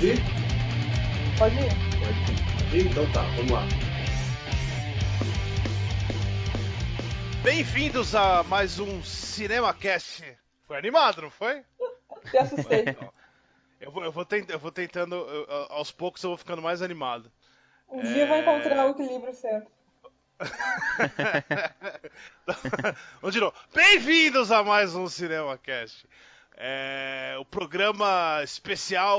Pode ir? Pode ir. Pode ir? Então tá, vamos lá. Bem-vindos a mais um CinemaCast. Foi animado, não foi? Te assustei. Eu vou, eu vou, tent, eu vou tentando, eu- aos poucos eu vou ficando mais animado. Um dia eu vou encontrar o equilíbrio certo. Vamos de novo. Bem-vindos a mais um CinemaCast. É, o programa especial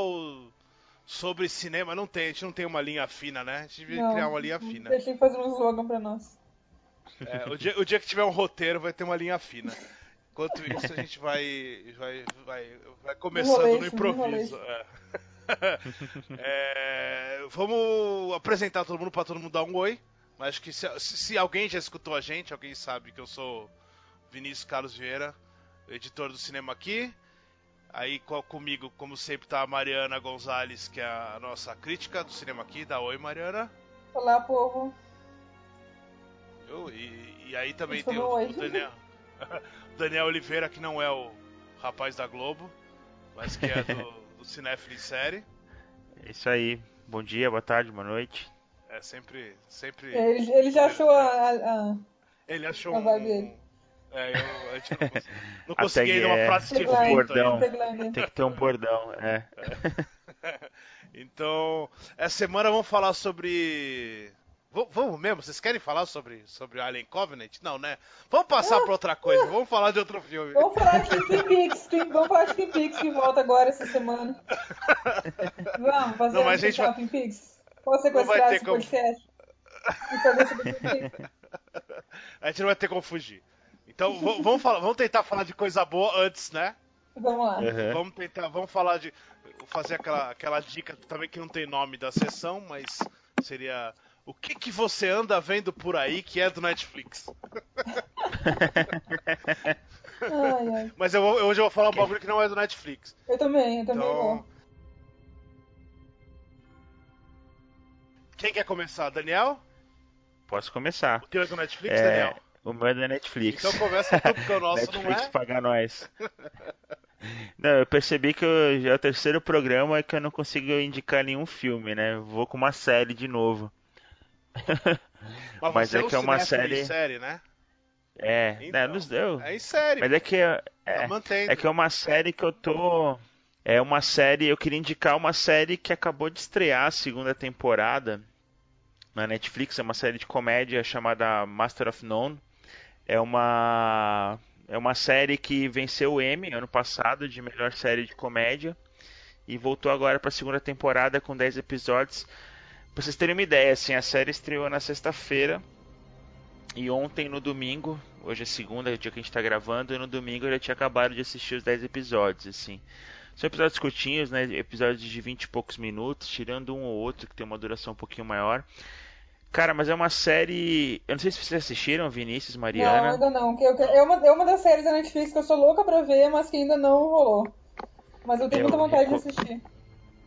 sobre cinema. Não tem, a gente não tem uma linha fina, né? A gente devia Não, criar uma linha fina. Deixa fazer um slogan pra nós. É, o, dia, o dia que tiver um roteiro vai ter uma linha fina. Enquanto isso, a gente vai, vai, vai, vai começando no Enrolation, improviso. É. É, vamos apresentar todo mundo para todo mundo dar um oi. Mas acho que se- se alguém já escutou a gente, alguém sabe que eu sou Vinícius Carlos Vieira, editor do cinema aqui. Aí co- comigo, como sempre, tá a Mariana Gonzalez, que é a nossa crítica do cinema aqui. Dá oi, Mariana. Olá, povo. Eu, e, e aí também tem o, é. o Daniel, Daniel Oliveira, que não é o rapaz da Globo, mas que é do, do Cinéfilo em série. É isso aí. Bom dia, boa tarde, boa noite. É sempre. sempre Ele, ele já achou a. a- a- Ele achou a um. É, eu, a gente não, consegui ainda uma é- frase de Tagline, efeito bordão. ainda. Tem que ter um bordão, é. Então, essa semana vamos falar sobre. V- vamos mesmo? Vocês querem falar sobre, sobre Alien Covenant? Não, né? Vamos passar pra outra coisa, vamos falar de outro filme. Vamos falar de Twin Peaks. Twin- Vamos falar de Twin Peaks que volta agora essa semana. Vamos fazer Não, um mas a gente vai- Twin Peaks. Posso sequestrar ter esse como. podcast? E fazer sobre Twin Peaks? A gente não vai ter como fugir. Então, vamos, falar, vamos tentar falar de coisa boa antes, né? Vamos lá. Uhum. Vamos tentar, vamos falar de. Fazer aquela, aquela dica também que não tem nome da sessão, mas seria. O que, que você anda vendo por aí que é do Netflix? Ai, ai. Mas eu, hoje eu vou falar um bagulho que não é do Netflix. Eu também, eu também Então. vou. Quem quer começar? Daniel? Posso começar. O teu é do Netflix, É, Daniel? O meu é da Netflix. Então começa tu, porque o nosso não Netflix é. paga nós. Não, eu percebi que eu- já é o terceiro programa que eu não consigo indicar nenhum filme, né? Vou com uma série de novo. Mas, Mas é um que é uma série- série, né? É, Então, né, nos deu. É em série. Mas é que é, Tá é, mantendo. é que é uma série que eu tô. É uma série. Eu queria indicar uma série que acabou de estrear a segunda temporada na Netflix. É uma série de comédia chamada Master of None. É uma. É uma série que venceu o Emmy ano passado de melhor série de comédia. E voltou agora para a segunda temporada com 10 episódios. Pra vocês terem uma ideia, assim, a série estreou na sexta-feira. E ontem, no domingo, hoje é segunda, é o dia que a gente tá gravando, e no domingo eu já tinha acabado de assistir os 10 episódios, assim. São episódios curtinhos, né? Episódios de 20 e poucos minutos, tirando um ou outro que tem uma duração um pouquinho maior. Cara, mas é uma série. Eu não sei se vocês assistiram, Vinícius, Não, Mariana. ainda não. que eu que- É uma, é uma das séries da Netflix que eu sou louca pra ver, mas que ainda não rolou. Mas eu tenho Eu muita vontade de assistir.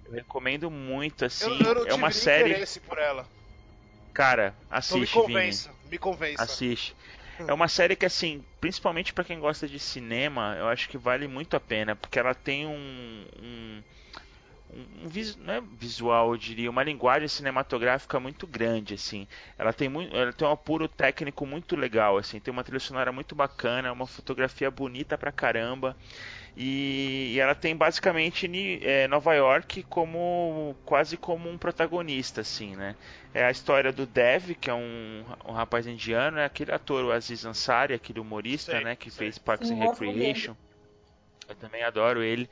Eu recomendo muito, Eu, assim. eu não é tive uma série. interesse por ela. Cara, Então me assiste, Vini. convença, me convença. Assiste. É uma série que, assim, principalmente pra quem gosta de cinema, eu acho que vale muito a pena, porque ela tem um. um, um vis- não é visual, eu diria, uma linguagem cinematográfica muito grande, assim. Ela tem, muito, ela tem um apuro técnico muito legal, assim. Tem uma trilha sonora muito bacana, uma fotografia bonita pra caramba. E, e ela tem basicamente é, Nova York como quase como um protagonista, assim, né? É a história do Dev, que é um, um rapaz indiano, é aquele ator, o Aziz Ansari, aquele humorista, Sei, né? Que sei. fez Parks Sim, and. Recreation. Eu também adoro ele.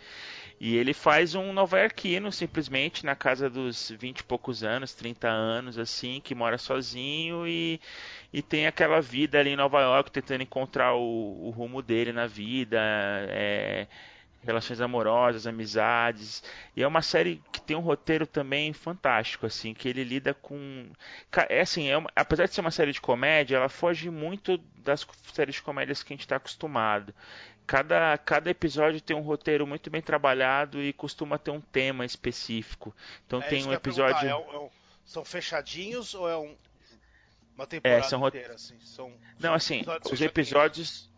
E ele faz um nova-iorquino, simplesmente, na casa dos 20 e poucos anos, 30 anos, assim, que mora sozinho e, e tem aquela vida ali em Nova York, tentando encontrar o, o rumo dele na vida, é, relações amorosas, amizades. E é uma série que tem um roteiro também fantástico, assim, que ele lida com. É assim, é uma- apesar de ser uma série de comédia, ela foge muito das séries de comédias que a gente está acostumado. Cada, cada episódio tem um roteiro muito bem trabalhado e costuma ter um tema específico. Então É tem um episódio. é um- é um- são fechadinhos ou é um, uma temporada são rot- inteira? Assim? São, Não, são assim, os episódios.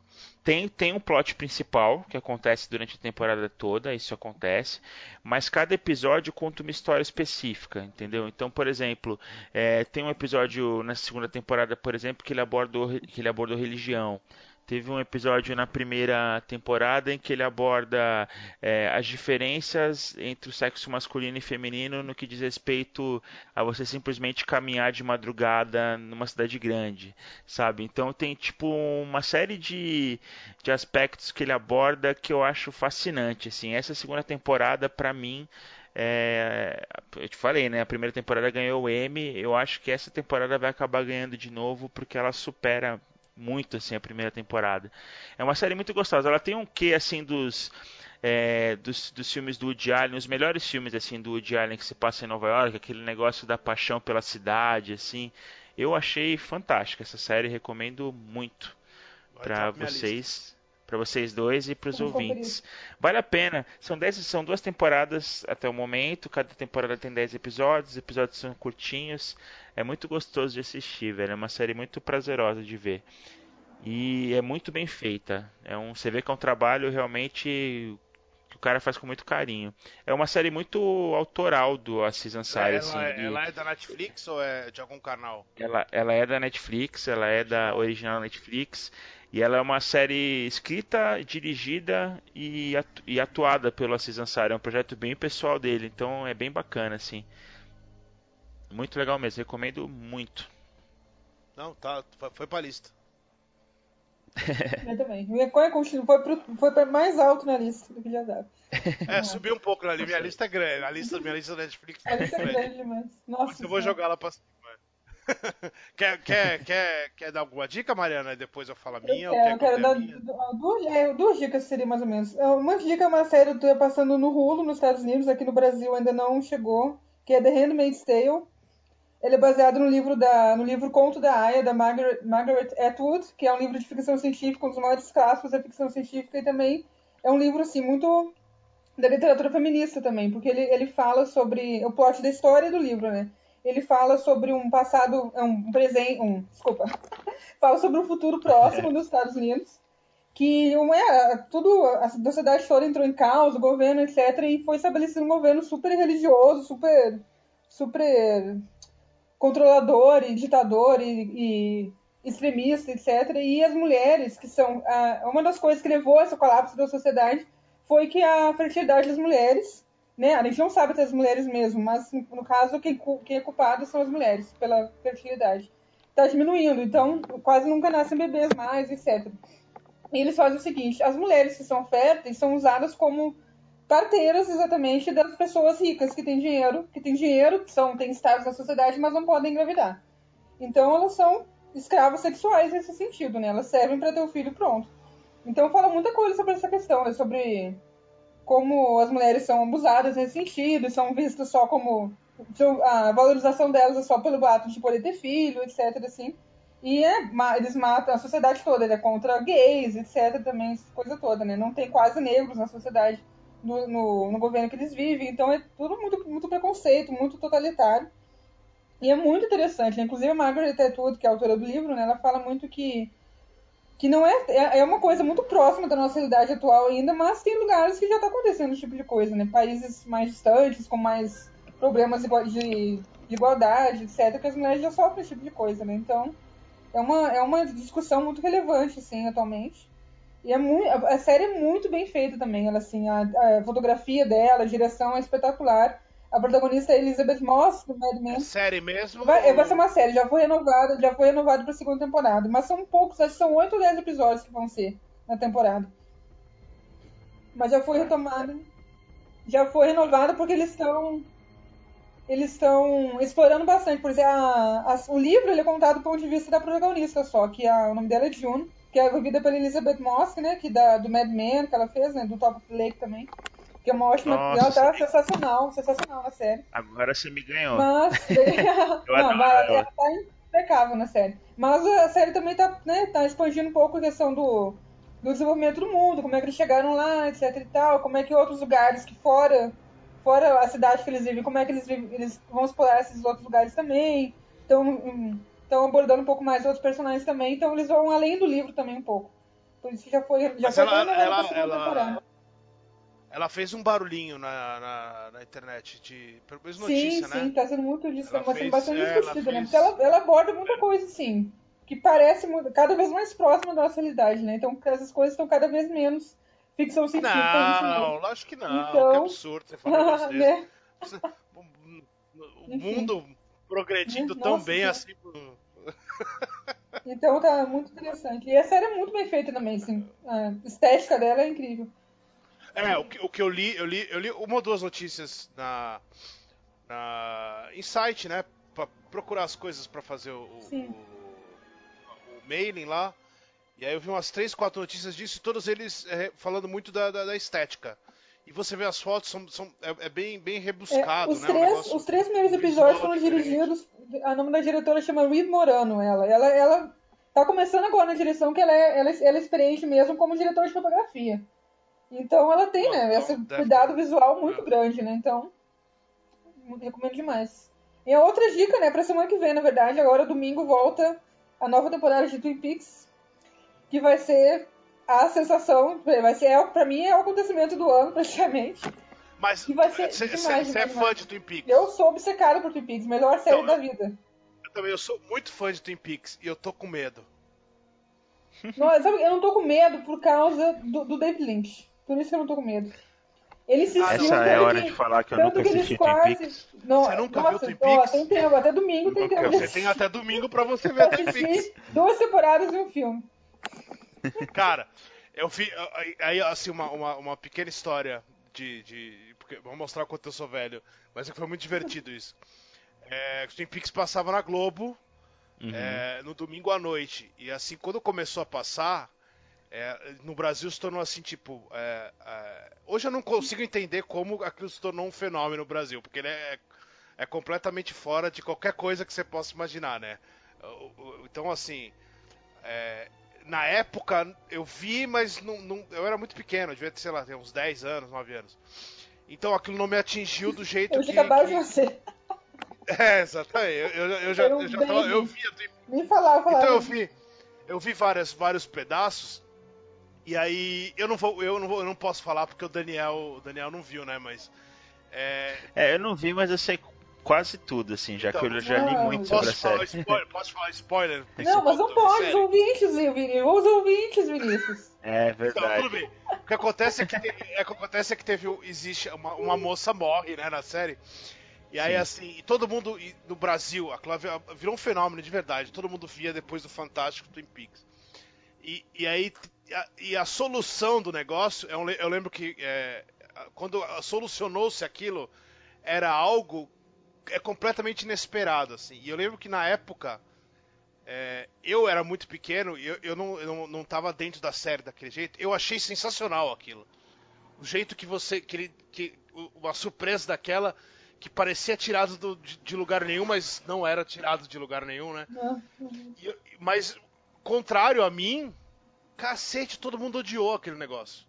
tem, tem um plot principal que acontece durante a temporada toda, isso acontece, mas cada episódio conta uma história específica, entendeu? Então, por exemplo, é, tem um episódio na segunda temporada, por exemplo, que ele abordou, que ele abordou religião. Teve um episódio na primeira temporada em que ele aborda é, as diferenças entre o sexo masculino e feminino no que diz respeito a você simplesmente caminhar de madrugada numa cidade grande, sabe? Então tem tipo uma série de, de aspectos que ele aborda que eu acho fascinante. Assim, essa segunda temporada para mim é, eu te falei, né? A primeira temporada ganhou o Emmy. Eu acho que essa temporada vai acabar ganhando de novo porque ela supera muito assim a primeira temporada. É uma série muito gostosa. Ela tem um quê assim dos é, dos, dos, filmes do Woody Allen, os melhores filmes assim do Woody Allen que se passa em Nova York, aquele negócio da paixão pela cidade, assim. Eu achei fantástica essa série, recomendo muito para vocês, para vocês dois e para os ouvintes. Vale a pena. São dez, são duas temporadas até o momento. Cada temporada tem 10 episódios. Os episódios são curtinhos. É muito gostoso de assistir, velho. É uma série muito prazerosa de ver. E é muito bem feita. É um, você vê que é um trabalho realmente que o cara faz com muito carinho. É uma série muito autoral do Aziz Ansari. Ela, assim, é, de... ela é da Netflix ou é de algum canal? Ela, ela é da Netflix, ela é da original Netflix. E ela é uma série escrita, dirigida e, atu e atuada pelo Aziz Ansari. É um projeto bem pessoal dele, então é bem bacana, assim. Muito legal mesmo, recomendo muito. Não, tá, foi pra lista. Eu também. Minha coisa continua, foi, pro, foi pra mais alto na lista do que já dava. É, subiu um pouco ali. Minha lista é grande. A lista, minha lista da Netflix A lista é grande demais. Nossa. Mas eu vou jogar ela pra cima. quer, quer, quer, quer dar alguma dica, Mariana? Depois eu falo a minha? Eu quero, eu quero dar duas, é, duas dicas, seria mais ou menos. Uma dica é uma série que tá passando no Hulu, nos Estados Unidos, aqui no Brasil ainda não chegou, que é The Handmaid's Tale. Ele é baseado no livro, da, no livro Conto da Aya, da Margaret, Margaret Atwood, que é um livro de ficção científica, um dos maiores clássicos da ficção científica, e também é um livro, assim, muito da literatura feminista também, porque ele, ele fala sobre o plot da história do livro, né? Ele fala sobre um passado, um presente, um, desculpa, fala sobre um futuro próximo dos Estados Unidos, que é, tudo, a sociedade toda entrou em caos, o governo, etc., e foi estabelecido um governo super religioso, super, super controlador e ditador e, e extremista, etc. E as mulheres, que são. uma das coisas que levou a esse colapso da sociedade foi que a fertilidade das mulheres, né? A gente não sabe das mulheres mesmo, mas no caso, quem, quem é culpado são as mulheres pela fertilidade. Está diminuindo, então quase nunca nascem bebês mais, etc. E eles fazem o seguinte: as mulheres que são férteis são usadas como parteiras exatamente das pessoas ricas que têm dinheiro, que têm dinheiro, que são, têm status na sociedade, mas não podem engravidar. Então elas são escravos sexuais nesse sentido, né? Elas servem para ter o filho pronto. Então fala muita coisa sobre essa questão, né? sobre como as mulheres são abusadas nesse sentido, são vistas só como a valorização delas é só pelo ato de poder ter filho, etc. Assim. E é, eles matam a sociedade toda, ele é contra gays, etc. Também, coisa toda, né? Não tem quase negros na sociedade no, no, no, governo que eles vivem. Então é tudo muito, muito preconceito, muito totalitário. E é muito interessante. Né? Inclusive a Margaret Atwood, que é a autora do livro, né, ela fala muito que que não é, é, é uma coisa muito próxima da nossa realidade atual ainda, mas tem lugares que já está acontecendo esse tipo de coisa, né? Países mais distantes, com mais problemas de, de igualdade, etc., que as mulheres já sofrem esse tipo de coisa, né? Então, é uma, é uma discussão muito relevante, assim, atualmente. E é muito, a série é muito bem feita também. Ela, assim, a, a fotografia dela, a direção é espetacular. A protagonista é Elizabeth Moss, do Mad Men. É série mesmo? Vai, ou... vai ser uma série, já foi renovada, já foi renovada para a segunda temporada. Mas são poucos, acho que são 8 ou 10 episódios que vão ser na temporada. Mas já foi retomada. Já foi renovada porque eles estão. Eles estão explorando bastante. Por exemplo, a, a, o livro ele é contado do ponto de vista da protagonista só, que a, o nome dela é June que é vivida pela Elizabeth Moss, né? Que da, do Mad Men que ela fez, né? Do Top Lake também. Que é uma ótima. Nossa, ela tá sensacional, sensacional na série. Agora você me ganhou. Mas. não, vai, ela tá impecável na série. Mas a série também tá, né, tá expandindo um pouco a questão do, do desenvolvimento do mundo, como é que eles chegaram lá, etc e tal, como é que outros lugares que fora, fora a cidade que eles vivem, como é que eles, vivem, eles vão explorar esses outros lugares também. Então, estão abordando um pouco mais outros personagens também, então eles vão além do livro também um pouco. Por isso que já foi. Já Mas foi ela- ela- ela-. Ela fez um barulhinho na, na, na internet de. Pelo menos Sim, notícia, sim, né? tá sendo muito Ela tá sendo bastante é, ela discutida, né? fez- Porque ela, ela aborda muita coisa, assim, que parece muito- cada vez mais próxima da nossa realidade, né? Então essas coisas estão cada vez menos ficção científica. Não, lógico que não. Então- Que absurdo você falar desse. né? O mundo progredindo tão Nossa, bem cara. assim. Então tá muito interessante. E a série é muito bem feita também, assim. A estética dela é incrível. É, o que, o que eu li, eu li, eu li uma ou duas notícias na, na em site, né? Pra procurar as coisas pra fazer o, o- o mailing lá. E aí eu vi umas três, quatro notícias disso, e todos eles é, falando muito da, da, da estética. E você vê as fotos, são, são, é, é bem, bem É, rebuscado, os, né? Três, negócio- os três primeiros episódios foram dirigidos. A nome da diretora chama Reed Morano, ela. Ela, ela tá começando agora na direção, que ela é, ela, é- ela é experiente mesmo como diretora de fotografia. Então ela tem, né, Então, esse cuidado visual muito É. grande, né? Então, recomendo demais. E a outra dica, né, pra semana que vem, na verdade, agora domingo volta a nova temporada de Twin Peaks, que vai ser a sensação, vai ser, é, pra mim, é o acontecimento do ano, praticamente. Mas que vai ser você é demais, fã de Twin Peaks? Eu sou obcecada por Twin Peaks, melhor série Então, da vida. Eu também eu sou muito fã de Twin Peaks e eu tô com medo. Não, sabe, eu não tô com medo por causa do, do David Lynch. Por isso que eu não tô com medo. Ele Ah, não. Essa é a hora que- de falar que eu nunca que assisti Twin quase- Peaks. Não, Você nunca viu nossa, Twin ó, Peaks? tem tempo, até domingo tem tempo. Você tem até domingo pra você ver Twin Peaks. duas temporadas e um filme. Cara, eu vi. aí- assim, uma, uma, uma pequena história de. de vou mostrar o quanto eu sou velho. Mas é que foi muito divertido isso. É, Twin Peaks passava na Globo Uhum. é, no domingo à noite. E assim, quando começou a passar. é, no Brasil se tornou assim, tipo. é, é, hoje eu não consigo entender como aquilo se tornou um fenômeno no Brasil, porque ele é, é completamente fora de qualquer coisa que você possa imaginar, né? O- o- Então, assim. é, na época eu vi, mas não, não- eu era muito pequeno, eu devia ter, sei lá, ter uns 10 anos, 9 anos. Então aquilo não me atingiu do jeito Eu que. que- de nascer. É, exatamente. Eu, eu, eu já, um eu já tava, eu Twin Nem falava, falava. então eu vi, eu vi várias, vários pedaços. E aí eu não vou, eu não vou, eu não posso falar porque o Daniel, o Daniel não viu, né? Mas é, É, eu não vi, mas eu sei quase tudo, assim, já Então, que eu já li não, muito sobre a série. spoiler? Posso falar spoiler? Não, mas não pode, os ouvintes, Vinícius. Os ouvintes, Vinícius. É Então, tudo verdade. bem. O que acontece é que, te- é, que acontece é que teve, existe uma, uma moça morre, né, na série. E aí Sim. assim, e todo mundo e no Brasil, aquela vi- virou um fenômeno de verdade. Todo mundo via depois do Fantástico Twin Peaks. E, e aí a, e a solução do negócio, eu, le- eu lembro que é, quando solucionou-se aquilo, era algo é completamente inesperado, assim. E eu lembro que na época é, eu era muito pequeno e eu, eu, não, eu não, não tava dentro da série daquele jeito. Eu achei sensacional aquilo. O jeito que você. Que, ele- que, uma surpresa daquela que parecia tirado do- de, de lugar nenhum, mas não era tirado de lugar nenhum, né? Não. E mas, contrário a mim, cacete, todo mundo odiou aquele negócio.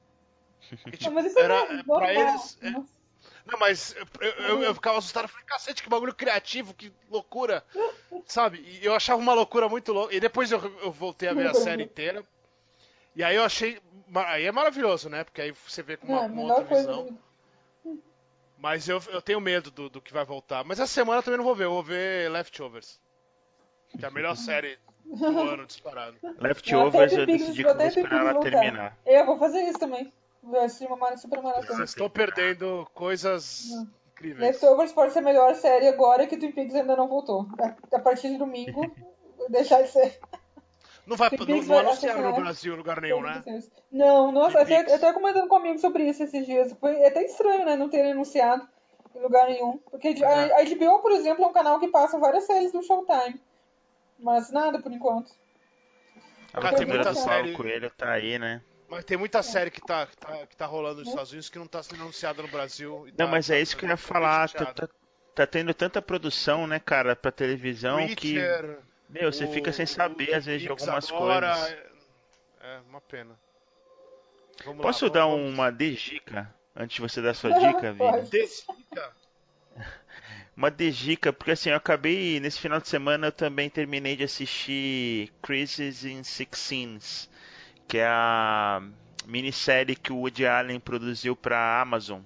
Não, tipo, mas isso é era, normal, pra eles. é-. Não, mas eu, eu, eu ficava assustado, eu falei, cacete, que bagulho criativo, que loucura, sabe? E eu achava uma loucura muito louca. E depois eu, eu voltei a ver a série inteira. E aí eu achei. Aí é maravilhoso, né? Porque aí você vê com uma, a com outra coisa. visão. Mas eu, eu tenho medo do, do que vai voltar. Mas essa semana eu também não vou ver, eu vou ver Leftovers. Que é a melhor série do ano disparado. Leftovers eu decidi que eu vou esperar ela terminar. É, eu vou fazer isso também. Assistir uma super maratona. Vocês estão perdendo coisas Não. incríveis. Leftovers pode ser a melhor série agora que Twin Peaks ainda não voltou. A, partir de domingo, deixar de ser. Não vai Twin não, Peaks não vai anunciaram no. Brasil em lugar nenhum, né? Não, nossa, até, eu tava comentando comigo sobre isso esses dias. Foi é até estranho, né? Não terem anunciado em lugar nenhum. Porque É. a, a HBO, por exemplo, é um canal que passa várias séries do Showtime. Mas nada por enquanto. A muita do série- Paulo Coelho tá aí, né? Mas tem muita série que tá, que tá, que tá rolando nos Estados Unidos que não tá sendo anunciada no Brasil. e Não, tá- mas tá- é isso que eu ia falar. Tá, tá- tá tendo tanta produção, né, cara, pra televisão que. Witcher, Meu, você o- fica sem saber às vezes de algumas agora, coisas. É, é uma pena. Vamos Posso lá, dar vamos- uma dica antes de você dar sua dica, Vini? Pode. Desica. Uma dica, porque assim, eu acabei, nesse final de semana eu também terminei de assistir Crisis in Six Scenes, que é a minissérie que o Woody Allen produziu pra Amazon.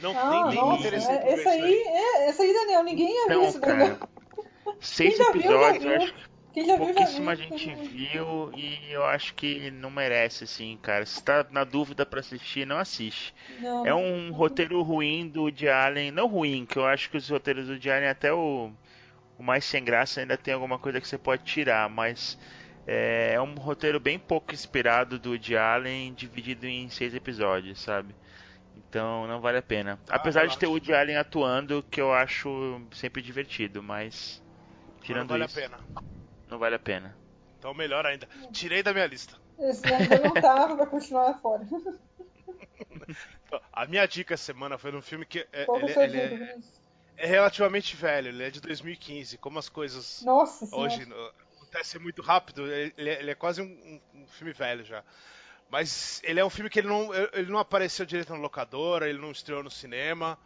Não, Ah, nem, nossa, é, ver essa aí, é, essa aí, Daniel, ninguém ia ver Então, isso, Daniel. cara, seis episódios, viu. eu acho que pouquíssima viu. gente viu e eu acho que não merece, assim, cara. Se tá na dúvida pra assistir, não assiste. Não, É não. um roteiro ruim do Woody Allen, não ruim, que eu acho que os roteiros do Woody Allen, até o, o mais sem graça, ainda tem alguma coisa que você pode tirar, mas é, é um roteiro bem pouco inspirado do Woody Allen, dividido em seis episódios, sabe? Então não vale a pena. Ah, Apesar de ter o. Woody Allen atuando, que eu acho sempre divertido, mas Não tirando vale isso, a pena. não vale a pena. Então melhor ainda. Tirei da minha lista. Esse ainda não tava, vai continuar fora. A minha dica essa semana foi num filme que é, Qual que é ele, ele é, é relativamente velho, ele é de 2015. Como as coisas Nossa senhora. hoje acontecem muito rápido, ele, ele é, é quase um, um- filme velho já. Mas ele é um filme que ele não, ele não apareceu direito na locadora, ele não estreou no cinema.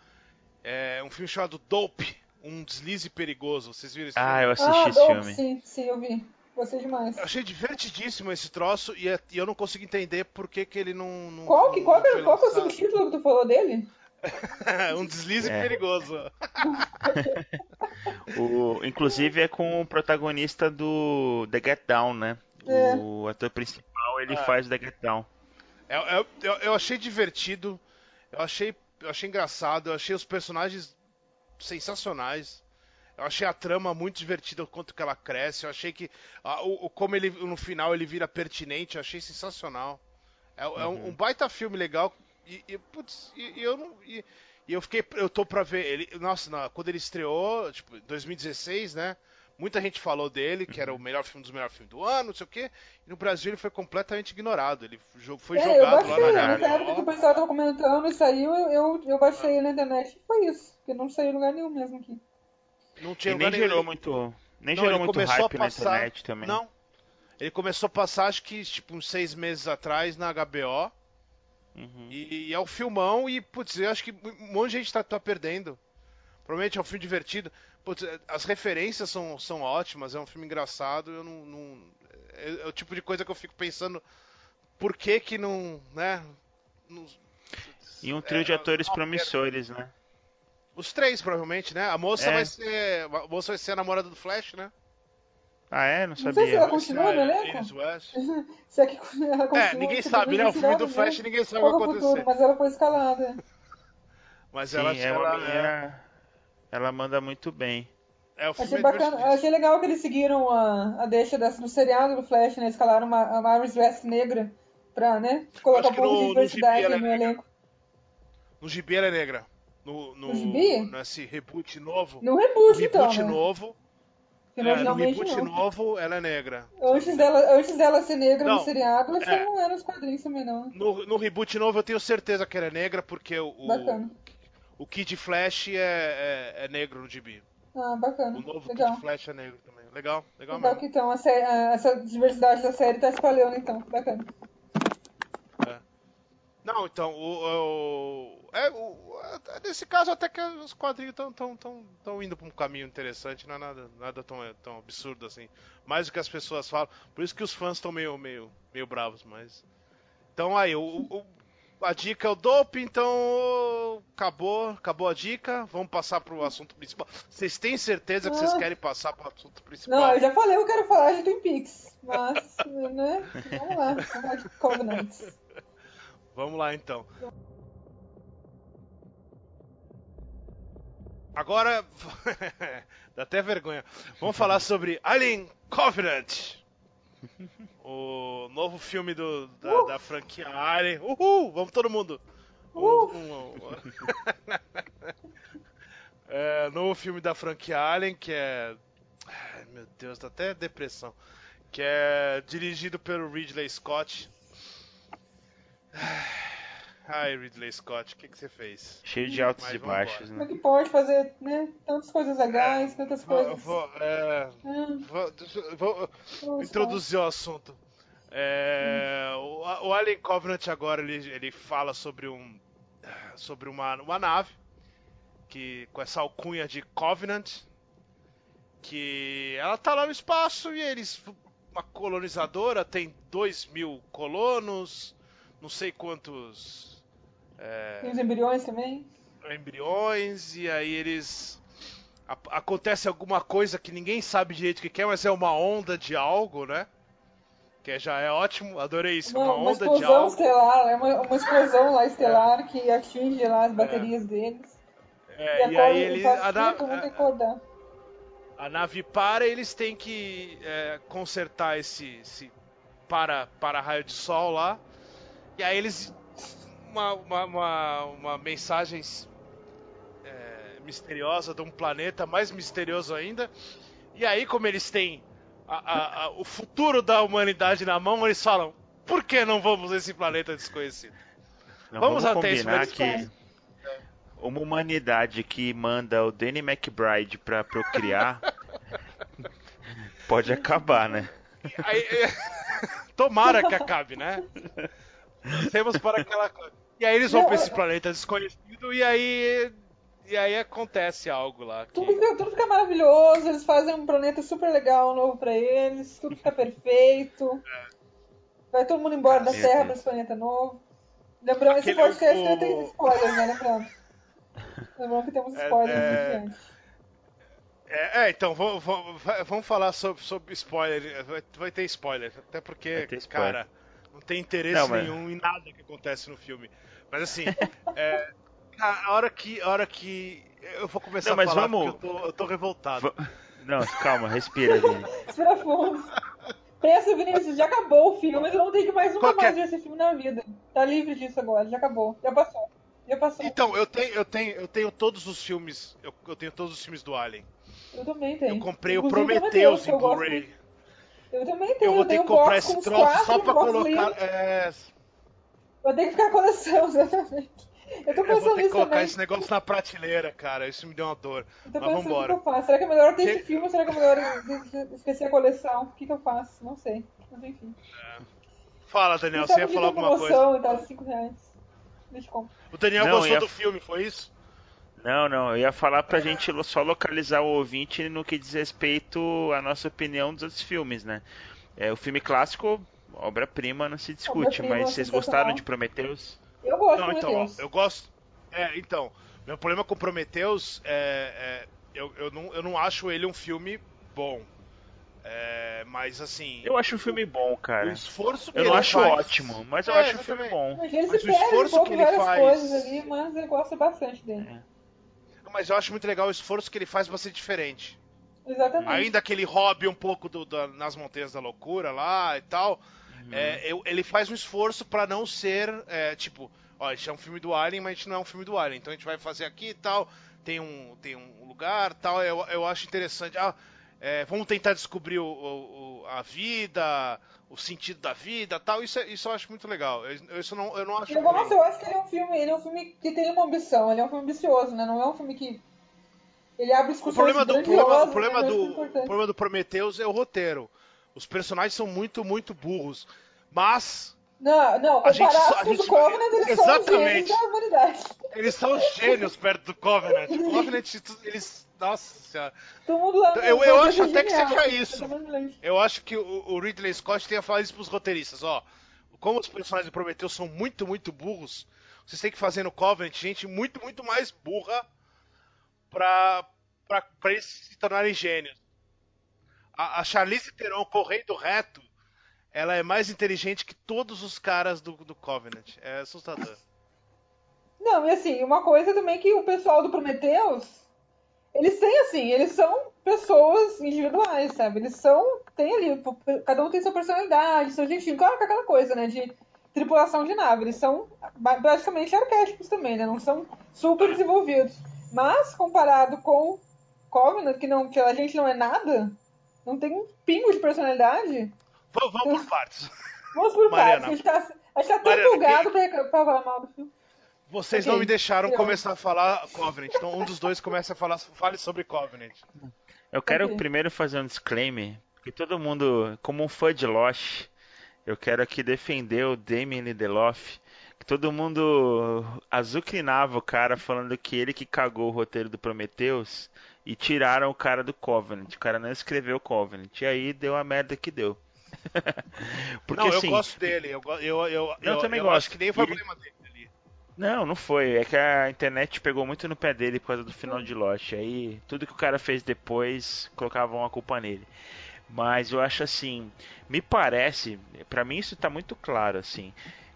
É um filme chamado Dope, um deslize perigoso. Vocês viram esse Ah, filme? eu assisti ah, esse Dope, filme. sim, sim, eu vi. Gostei demais. Eu achei divertidíssimo esse troço e, é- e eu não consigo entender por que, que ele não. não Qual que, qual, não qual que é o subtítulo que tu falou dele? um deslize É. perigoso. O, inclusive é com o protagonista do The Get Down, né? É. O ator principal ele Ah. faz The Get Down. É- é- eu, eu achei divertido, eu achei, eu achei engraçado, eu achei os personagens sensacionais. Eu achei a trama muito divertida o quanto que ela cresce. Eu achei que ah, o, o- como ele no final ele vira pertinente, eu achei sensacional. É, é um, um baita filme legal e, e, putz, e- e eu não e, e eu fiquei eu tô pra ver ele. Nossa, na- quando ele estreou, tipo, em 2016, né? Muita gente falou dele, que era o melhor filme dos melhores filmes do ano, não sei o quê. E no Brasil ele foi completamente ignorado. Ele foi é, eu jogado baixei, lá na nessa época que o pessoal tava comentando e saiu, eu, eu, eu baixei ele na internet e foi isso. Porque não saiu em lugar nenhum mesmo aqui. Não tinha E nem lugar nenhum. gerou muito, nem Não, gerou ele muito começou a hype na passar- internet também. Não. Ele começou a passar, acho que, tipo, uns seis meses atrás na HBO. Uhum. E, e é um filmão e, putz, eu acho que um monte de gente tá, tá perdendo. Provavelmente é um filme divertido. Putz, as referências são, são ótimas, é um filme engraçado. Eu não. não- é, é o tipo de coisa que eu fico pensando. Por que que não. né? não- E um trio É, de atores promissores, né? os três, provavelmente, né? A moça É. vai ser. A moça vai ser a namorada do Flash, né? Ah, é? Não sei se sabia. ela continua no a elenco? West. Se é que ela É, continua, ninguém tipo, sabe, né? O filme do tirado, Flash né? ninguém sabe o que é acontecer. mas ela foi escalada. Mas Sim, ela, é uma ela menina. Ela manda muito bem. é, é o filme Achei é bacana, achei legal que eles seguiram a, a deixa dessa, do seriado do Flash, né? Escalaram uma, uma Iris West negra pra, né? Colocar um pouco no- de no diversidade ela é no negra. elenco. No gibi ela é negra. No, no, No gibi? Nesse reboot novo. No No reboot, então, reboot né? É, no reboot não. novo, ela é negra. Antes dela, antes dela ser negra Não, no seriado, que é. ela não era nos quadrinhos também, não. No, no reboot novo eu tenho certeza que ela é negra, porque o, o Kid Flash é, é, é negro no gibi. Ah, bacana. O novo Legal. Kid Flash é negro também. Legal, legal Legal mesmo. que então a sé- a- essa diversidade da série tá espalhando, então. Bacana. Não, então, o, o- é, o- é, nesse caso até que os quadrinhos estão tão, tão, tão indo para um caminho interessante, não é nada, nada tão, tão absurdo assim. Mais do que as pessoas falam. Por isso que os fãs estão meio, meio, meio bravos, mas. Então aí, o, o- a dica é o dope, então acabou, acabou a dica. Vamos passar pro assunto principal. Vocês têm certeza que vocês Ah. querem passar pro assunto principal? Não, eu já falei, eu quero falar de Twin Peaks. Mas, né? Vamos lá. Vamos falar de Covenant. Vamos lá então. Agora, dá até vergonha. Vamos falar sobre Alien Covenant. O novo filme do, da, da franquia Alien. Uhul! Vamos todo mundo! Uhul. Um- um- é, novo filme da franquia Alien, que é. Ai, meu Deus, dá até depressão. Que é dirigido pelo Ridley Scott. Ai, Ridley Scott, o que, que você fez? Cheio de altos Mas e baixos, Como é né? que pode fazer, né? Tantas coisas legais, tantas Vou, coisas. vou, é, Ah, vou- vou introduzir o assunto. É, o, o Alien Covenant agora ele, ele fala sobre um sobre uma, uma nave que com essa alcunha de Covenant que ela tá lá no espaço e eles uma colonizadora, tem 2 mil colonos, não sei quantos. É, Tem os embriões também? embriões, e aí eles. a- acontece alguma coisa que ninguém sabe direito o que é, mas é uma onda de algo, né? Que já é ótimo, adorei isso, Uma, uma, uma onda de explosão algo. estelar, é uma, uma explosão lá estelar que atinge lá as baterias deles. É, e e aí ele, a, na- a nave para, eles têm que é, consertar esse, esse para, para raio de sol lá. E aí eles. Uma, uma, uma, uma mensagem é, misteriosa de um planeta, mais misterioso ainda. E aí, como eles têm a- a- a- o futuro da humanidade na mão, eles falam: por que não vamos nesse planeta desconhecido? Não, Vamos vamos, até esse combinar momento. que uma humanidade que manda o Danny McBride pra procriar pode acabar, né? Aí, tomara que acabe, né? Temos para aquela coisa. E aí eles vão pra esse planeta desconhecido e aí. E aí acontece algo lá. Que... Tudo fica, tudo fica maravilhoso, eles fazem um planeta super legal novo pra eles, tudo fica perfeito. Vai todo mundo embora da Terra pra esse planeta novo. Lembrando, esse podcast o- tem spoilers, né? Lembrando. Lembrando que temos É, spoilers é, aqui antes. É, é, então, vamos, vamos, vamos falar sobre, sobre spoiler. Vai, vai ter spoiler. Até porque, Vai ter spoiler. cara, não tem interesse Não, mas- nenhum em nada que acontece no filme. Mas assim, é, a hora que. A hora que. Eu vou começar Não, mas a falar vamos- porque eu tô, eu tô revoltado. Va- Não, calma, respira, Vini. Respira fundo. Pensa, Vinícius, já acabou o filme, mas eu não tenho que mais nunca Qual que é? mais ver esse filme na vida. Tá livre disso agora, já acabou. Já passou. Já passou. Então, eu tenho, eu tenho, eu tenho todos os filmes. Eu, eu tenho todos os filmes do Alien. Eu também tenho. Eu comprei o Inclusive, Prometheus que em eu gosto Blu-ray. Eu também tenho, Eu vou ter que um comprar esse troço só pra colocar. É, Vou ter que ficar coleção, exatamente. Eu tô eu vou pensando ter que colocar também. esse negócio na prateleira, cara. Isso me deu uma dor. Eu tô Mas pensando o que vambora. eu faço. Será que é melhor ter Que- esse filme ou será que é melhor esquecer a coleção? O que, que eu faço? Não sei. Mas enfim. Fala, Daniel, você ia falar alguma coisa. promoção e tal, 5 reais. Deixa eu comprar. O Daniel Não, gostou ia- do filme, foi isso? Não, não, eu ia falar pra gente lo- só localizar o ouvinte no que diz respeito à nossa opinião dos outros filmes, né? É, o filme clássico, obra-prima, não se discute, mas vocês gostaram de Prometheus? Eu gosto Não, então, ó, eu gosto. É, então, meu problema com Prometheus é. é eu, eu, não, eu não acho ele um filme bom. É, mas assim. Eu acho o filme bom, o cara. esforço que Eu não acho faz- ótimo, mas eu É, acho o filme bom. Mas ele Mas se o perde um esforço pouco que em ele várias faz- coisas ali, mas eu gosto bastante dele. É. Mas eu acho muito legal o esforço que ele faz pra ser diferente. Exatamente. Ainda aquele hobby um pouco do, da- nas montanhas da loucura lá e tal. é, eu- ele faz um esforço pra não ser, é, tipo, ó, a gente é um filme do Alien, mas a gente não é um filme do Alien. Então a gente vai fazer aqui e tal, tem um, tem um lugar tal. Eu, eu acho interessante. Ah, é, vamos tentar descobrir o, o- o- a vida, o sentido da vida tal. Isso, é- isso eu acho muito legal. Eu, isso não, eu não acho. Eu, ruim. nossa, eu acho que ele é um filme, ele é um filme que tem uma ambição, ele é um filme ambicioso, né? Não é um filme que ele abre O problema do, o problema, o problema né? do, Mas é o importante. problema do Prometheus é o roteiro. Os personagens são muito, muito burros. Mas Não, não, A gente a gente- Covenant, eles são os Exatamente. gênios da humanidade. eles são gênios perto do Covenant. O Covenant, eles. Nossa senhora. Eu- eu acho é até que seja isso. Eu acho que o, o Ridley Scott tenha falado isso pros roteiristas, ó. Como os personagens do Prometheus são muito, muito burros, vocês têm que fazer no Covenant gente muito, muito mais burra pra, pra, pra eles se tornarem gênios. A, a Charlize Theron correndo reto, ela é mais inteligente que todos os caras do, do Covenant. É assustador. Não, e assim, uma coisa também que o pessoal do Prometheus, eles têm assim, eles são pessoas individuais, sabe? Eles são, tem ali, cada um tem sua personalidade, seu jeitinho, claro que é aquela coisa, né, de tripulação de nave, eles são ba- basicamente arquétipos também, né, não são super desenvolvidos. Mas, comparado com Covenant, que, não, que a gente não é nada, não tem um pingo de personalidade, Vamos, vamos por partes. vamos por Mariana. partes, a gente tá, a gente tá tão Mariana, empolgado pra, pra falar mal do filme. Vocês Ok, não me deixaram eu- começar a falar Covenant, então um dos dois começa a falar, fale sobre Covenant. Eu quero Ok. primeiro fazer um disclaimer, porque todo mundo, como um fã de Lost, eu quero aqui defender o Damien Lindelof, que todo mundo azucrinava o cara falando que ele que cagou o roteiro do Prometheus e tiraram o cara do Covenant. O cara não escreveu Covenant. E aí deu a merda que deu. Porque, não, eu assim, gosto dele. Eu, eu, eu, eu, também eu gosto. acho que nem foi problema dele. Não, não foi. É que a internet pegou muito no pé dele por causa do final de Lost. Aí tudo que o cara fez depois colocavam a culpa nele. Mas eu acho assim, me parece, para mim isso tá muito claro assim,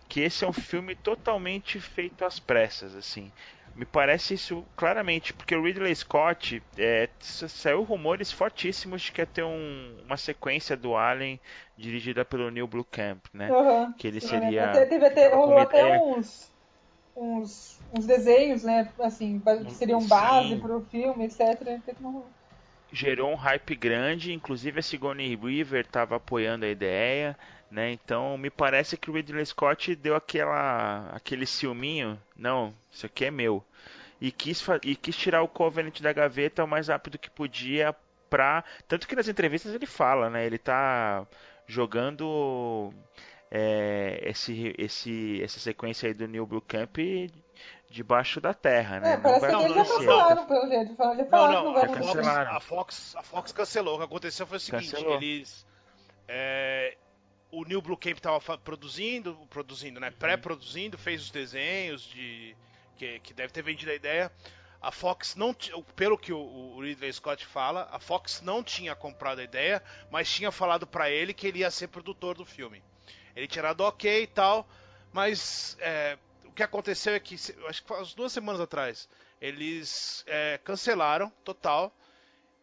que esse é um filme totalmente feito às pressas assim. Me parece isso claramente, porque o Ridley Scott é, saiu rumores fortíssimos de que ia ter um, uma sequência do Alien dirigida pelo Neil Blomkamp, né? Uhum, que ele seria. Até, teve até, rolou até uns, uns, uns, desenhos, né? Assim, que seriam base para o filme, etc. Gerou um hype grande, inclusive a Sigourney Weaver estava apoiando a ideia. Né? Então me parece que o Ridley Scott deu aquela, aquele ciúminho, não, isso aqui é meu. E quis, e quis tirar o Covenant da gaveta o mais rápido que podia pra. Tanto que nas entrevistas ele fala, né? Ele tá jogando é, esse, esse, essa sequência aí do Neil Blomkamp debaixo da terra, né? É, parece não que eles já cancelaram, pelo jeito. Já falaram não, não, não, não a, Fox, a Fox cancelou. O que aconteceu foi o seguinte, cancelou. eles... É, o Neil Blomkamp estava produzindo, produzindo, né? Uhum. Pré-produzindo, fez os desenhos de que, que deve ter vendido a ideia. A Fox não, pelo que o, Ridley Scott fala, a Fox não tinha comprado a ideia, mas tinha falado para ele que ele ia ser produtor do filme. Ele tinha dado ok e tal, mas é, o que aconteceu é que, acho que faz duas semanas atrás, eles é, cancelaram total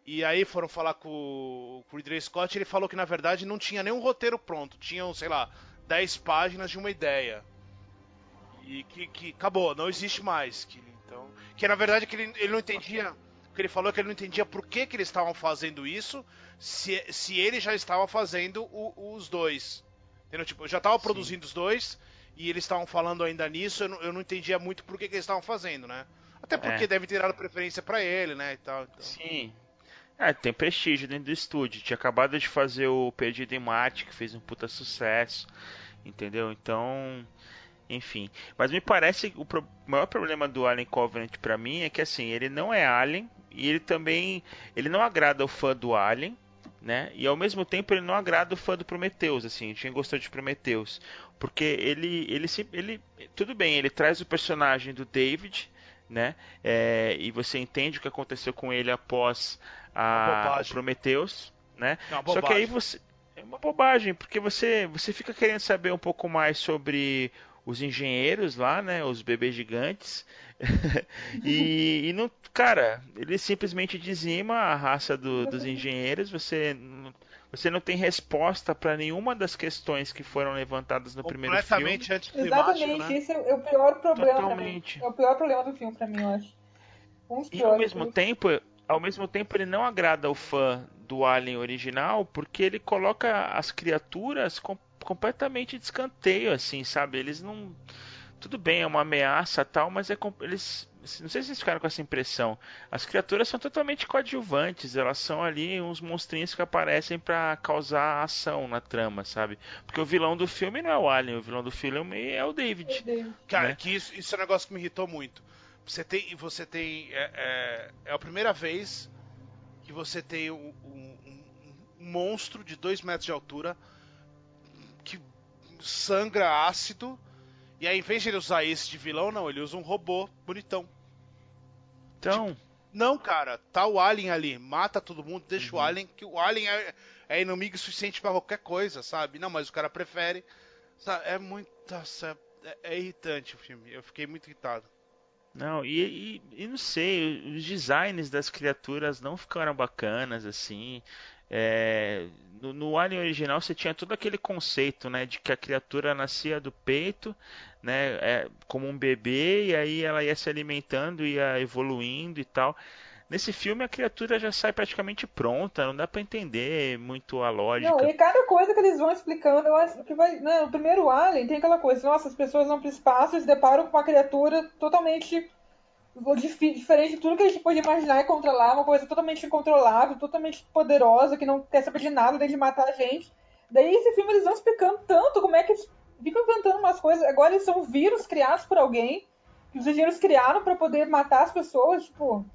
e aí foram falar com, com o Ridley Scott e ele falou que na verdade não tinha nenhum roteiro pronto. Tinham, sei lá, 10 páginas de uma ideia. E que, que acabou, não existe mais. Que, então, que na verdade que ele, ele não entendia. O que ele falou é que ele não entendia por que, que eles estavam fazendo isso se, se ele já estava fazendo o, os dois. Entendeu? Tipo, eu já estava produzindo os dois e eles estavam falando ainda nisso, eu não, eu não entendia muito por que, que eles estavam fazendo, né? Até porque é. deve ter dado preferência para ele, né? E tal, então. Sim, é, tem prestígio dentro do estúdio. Tinha acabado de fazer o Perdido em Marte, que fez um puta sucesso. Entendeu? Então. Enfim. Mas me parece que o pro... maior problema do Alien Covenant para mim é que assim, ele não é Alien e ele também ele não agrada o fã do Alien, né? E ao mesmo tempo ele não agrada o fã do Prometheus, assim, quem gostou de Prometheus, porque ele ele ele tudo bem, ele traz o personagem do David, né? É, e você entende o que aconteceu com ele após a Prometheus, né? É Só que aí você é uma bobagem, porque você você fica querendo saber um pouco mais sobre os engenheiros lá, né, os bebês gigantes. e, e, não, cara, ele simplesmente dizima a raça do, dos engenheiros. Você você não tem resposta para nenhuma das questões que foram levantadas no primeiro filme. Exatamente, né? esse é o pior problema. Totalmente. É o pior problema do filme para mim, eu acho. Um e ao mesmo tempo, ao mesmo tempo ele não agrada o fã do Alien original porque ele coloca as criaturas com, completamente de escanteio, assim, sabe? Eles não. Tudo bem, é uma ameaça tal, mas é eles. Não sei se vocês ficaram com essa impressão. As criaturas são totalmente coadjuvantes, elas são ali uns monstrinhos que aparecem para causar ação na trama, sabe? Porque o vilão do filme não é o Alien, o vilão do filme é o David. É Cara, né? que isso, isso é um negócio que me irritou muito você tem. Você tem. É, é, é a primeira vez que você tem um, um, um monstro de 2 metros de altura sangra ácido. E aí, em vez de ele usar esse de vilão, não, ele usa um robô bonitão. Então. Tipo, não, cara, tá o Alien ali, mata todo mundo, deixa uhum. o Alien, que o Alien é, é inimigo suficiente para qualquer coisa, sabe? Não, mas o cara prefere. Sabe? É muito. Nossa, é, é irritante o filme. Eu fiquei muito irritado. Não, e, e, e, não sei, os designs das criaturas não ficaram bacanas assim. É, no, no, Alien original você tinha todo aquele conceito, né, de que a criatura nascia do peito, né, é, como um bebê e aí ela ia se alimentando, ia evoluindo e tal. Nesse filme a criatura já sai praticamente pronta, não dá para entender muito a lógica. Não, e cada coisa que eles vão explicando, eu acho que vai. Não, né, o primeiro Alien tem aquela coisa, nossa, as pessoas vão pro espaço e se deparam com uma criatura totalmente diferente de tudo que a gente pode imaginar e controlar, uma coisa totalmente incontrolável, totalmente poderosa, que não quer saber de nada, desde matar a gente. Daí esse filme eles vão explicando tanto como é que eles ficam inventando umas coisas. Agora eles são vírus criados por alguém, que os engenheiros criaram para poder matar as pessoas, tipo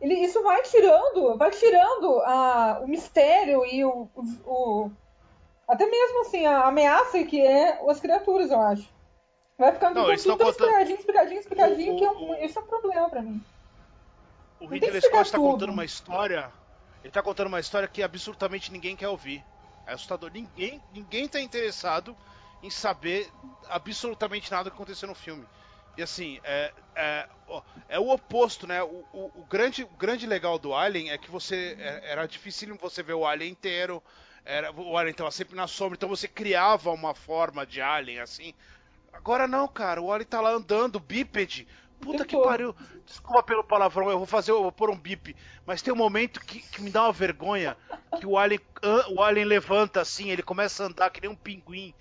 ele, isso vai tirando, vai tirando a, o mistério e o, o, Até mesmo assim, a ameaça que é as criaturas, eu acho. Vai ficando Não, tudo, contando- explicadinho, explicadinho, explicadinho, O- que é o- um, isso é um problema pra mim. O Ridley Scott tá tudo. contando uma história. Ele tá contando uma história que absolutamente ninguém quer ouvir. É assustador. Ninguém, ninguém tá interessado em saber absolutamente nada que aconteceu no filme. E assim, é, é, é o oposto, né? O, o- o grande, o grande legal do Alien é que você. é- era difícil você ver o Alien inteiro. Era, o Alien tava sempre na sombra, então você criava uma forma de Alien, assim. Agora não, cara. O Alien tá lá andando, bípede. Puta que pariu. Desculpa pelo palavrão, eu vou fazer, eu vou pôr um bip. Mas tem um momento que, que me dá uma vergonha. Que o Alien, o Alien levanta assim, ele começa a andar que nem um pinguim.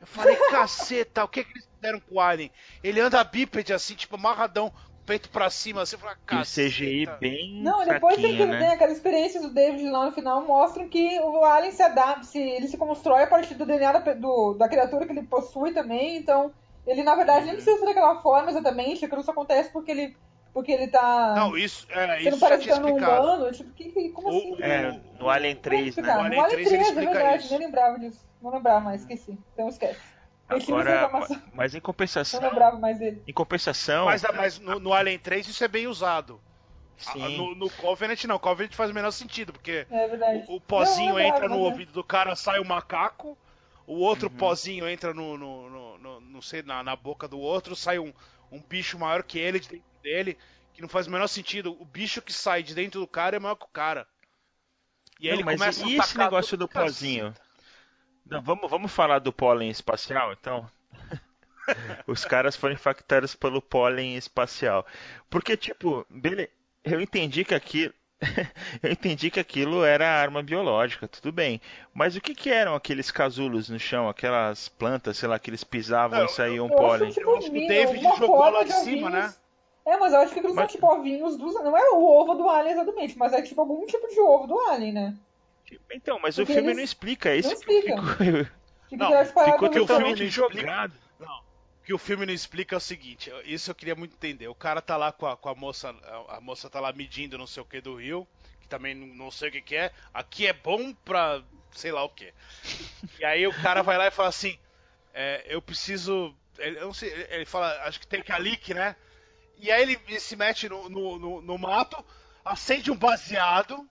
Eu falei, caceta, o que, que eles fizeram com o Alien? Ele anda bípede assim, tipo, amarradão, peito pra cima, assim, E o caceta. CGI bem Não, depois tem, que, né? tem aquelas experiências do David lá no final mostram que o Alien se adapta, se, ele se constrói a partir do DNA da, do- da criatura que ele possui também, então ele na verdade nem precisa ser daquela forma exatamente, aquilo só acontece porque ele, porque ele tá Não, isso, é, isso parecendo um explicado. humano, tipo, que, que- como O- assim? É, no Alien Como é 3, que né? No No Alien Alien 3 ele 3, é verdade, isso. nem lembrava disso. Não lembrava mais, esqueci. Então esquece. Eu Agora, mas em Não compensação, lembrava mais dele. em compensação, Mas, mas no, no Alien 3 isso é bem usado. Ah, sim. No, no Covenant não, Covenant faz o menor sentido, porque É. O, o pozinho Não, entra no mas é. ouvido do cara, sai o macaco. O outro Uhum. pozinho entra no, no, no, no- não sei, na, na boca do outro, sai um, um bicho maior que ele de dentro dele, que não faz o menor sentido. O bicho que sai de dentro do cara é maior que o cara. E aí Não, ele mas começa e a esse negócio do pozinho? Não, vamos, vamos falar do pólen espacial, então? Os caras foram infectados pelo pólen espacial. Porque, tipo, bele... eu entendi que aquilo. eu entendi que aquilo era arma biológica, tudo bem. Mas o que, que eram aqueles casulos no chão, aquelas plantas, sei lá, que eles pisavam Não, e saíam Eu pólen? acho, tipo, Eu acho que o David jogou lá de cima, ovinhos. né? É, mas eu acho que aqueles Mas- são tipo ovinhos dos. Não é o ovo do alien exatamente, mas é tipo algum tipo de ovo do alien, né? Então, mas Porque o filme eles não explica isso. não que eu explica. fico- Fica Não, ficou totalmente jogado. Não. O que o filme não explica é o seguinte, isso eu queria muito entender. O cara tá lá com a, com a moça, a, moça tá lá medindo não sei o que do rio, que também não, sei o que, que é. Aqui é bom pra sei lá o que. E aí o cara vai lá e fala assim, é, eu preciso. Ele, eu não sei, ele- fala, acho que tem calique, né? E aí ele, ele se mete no, no, no- no mato, acende um baseado.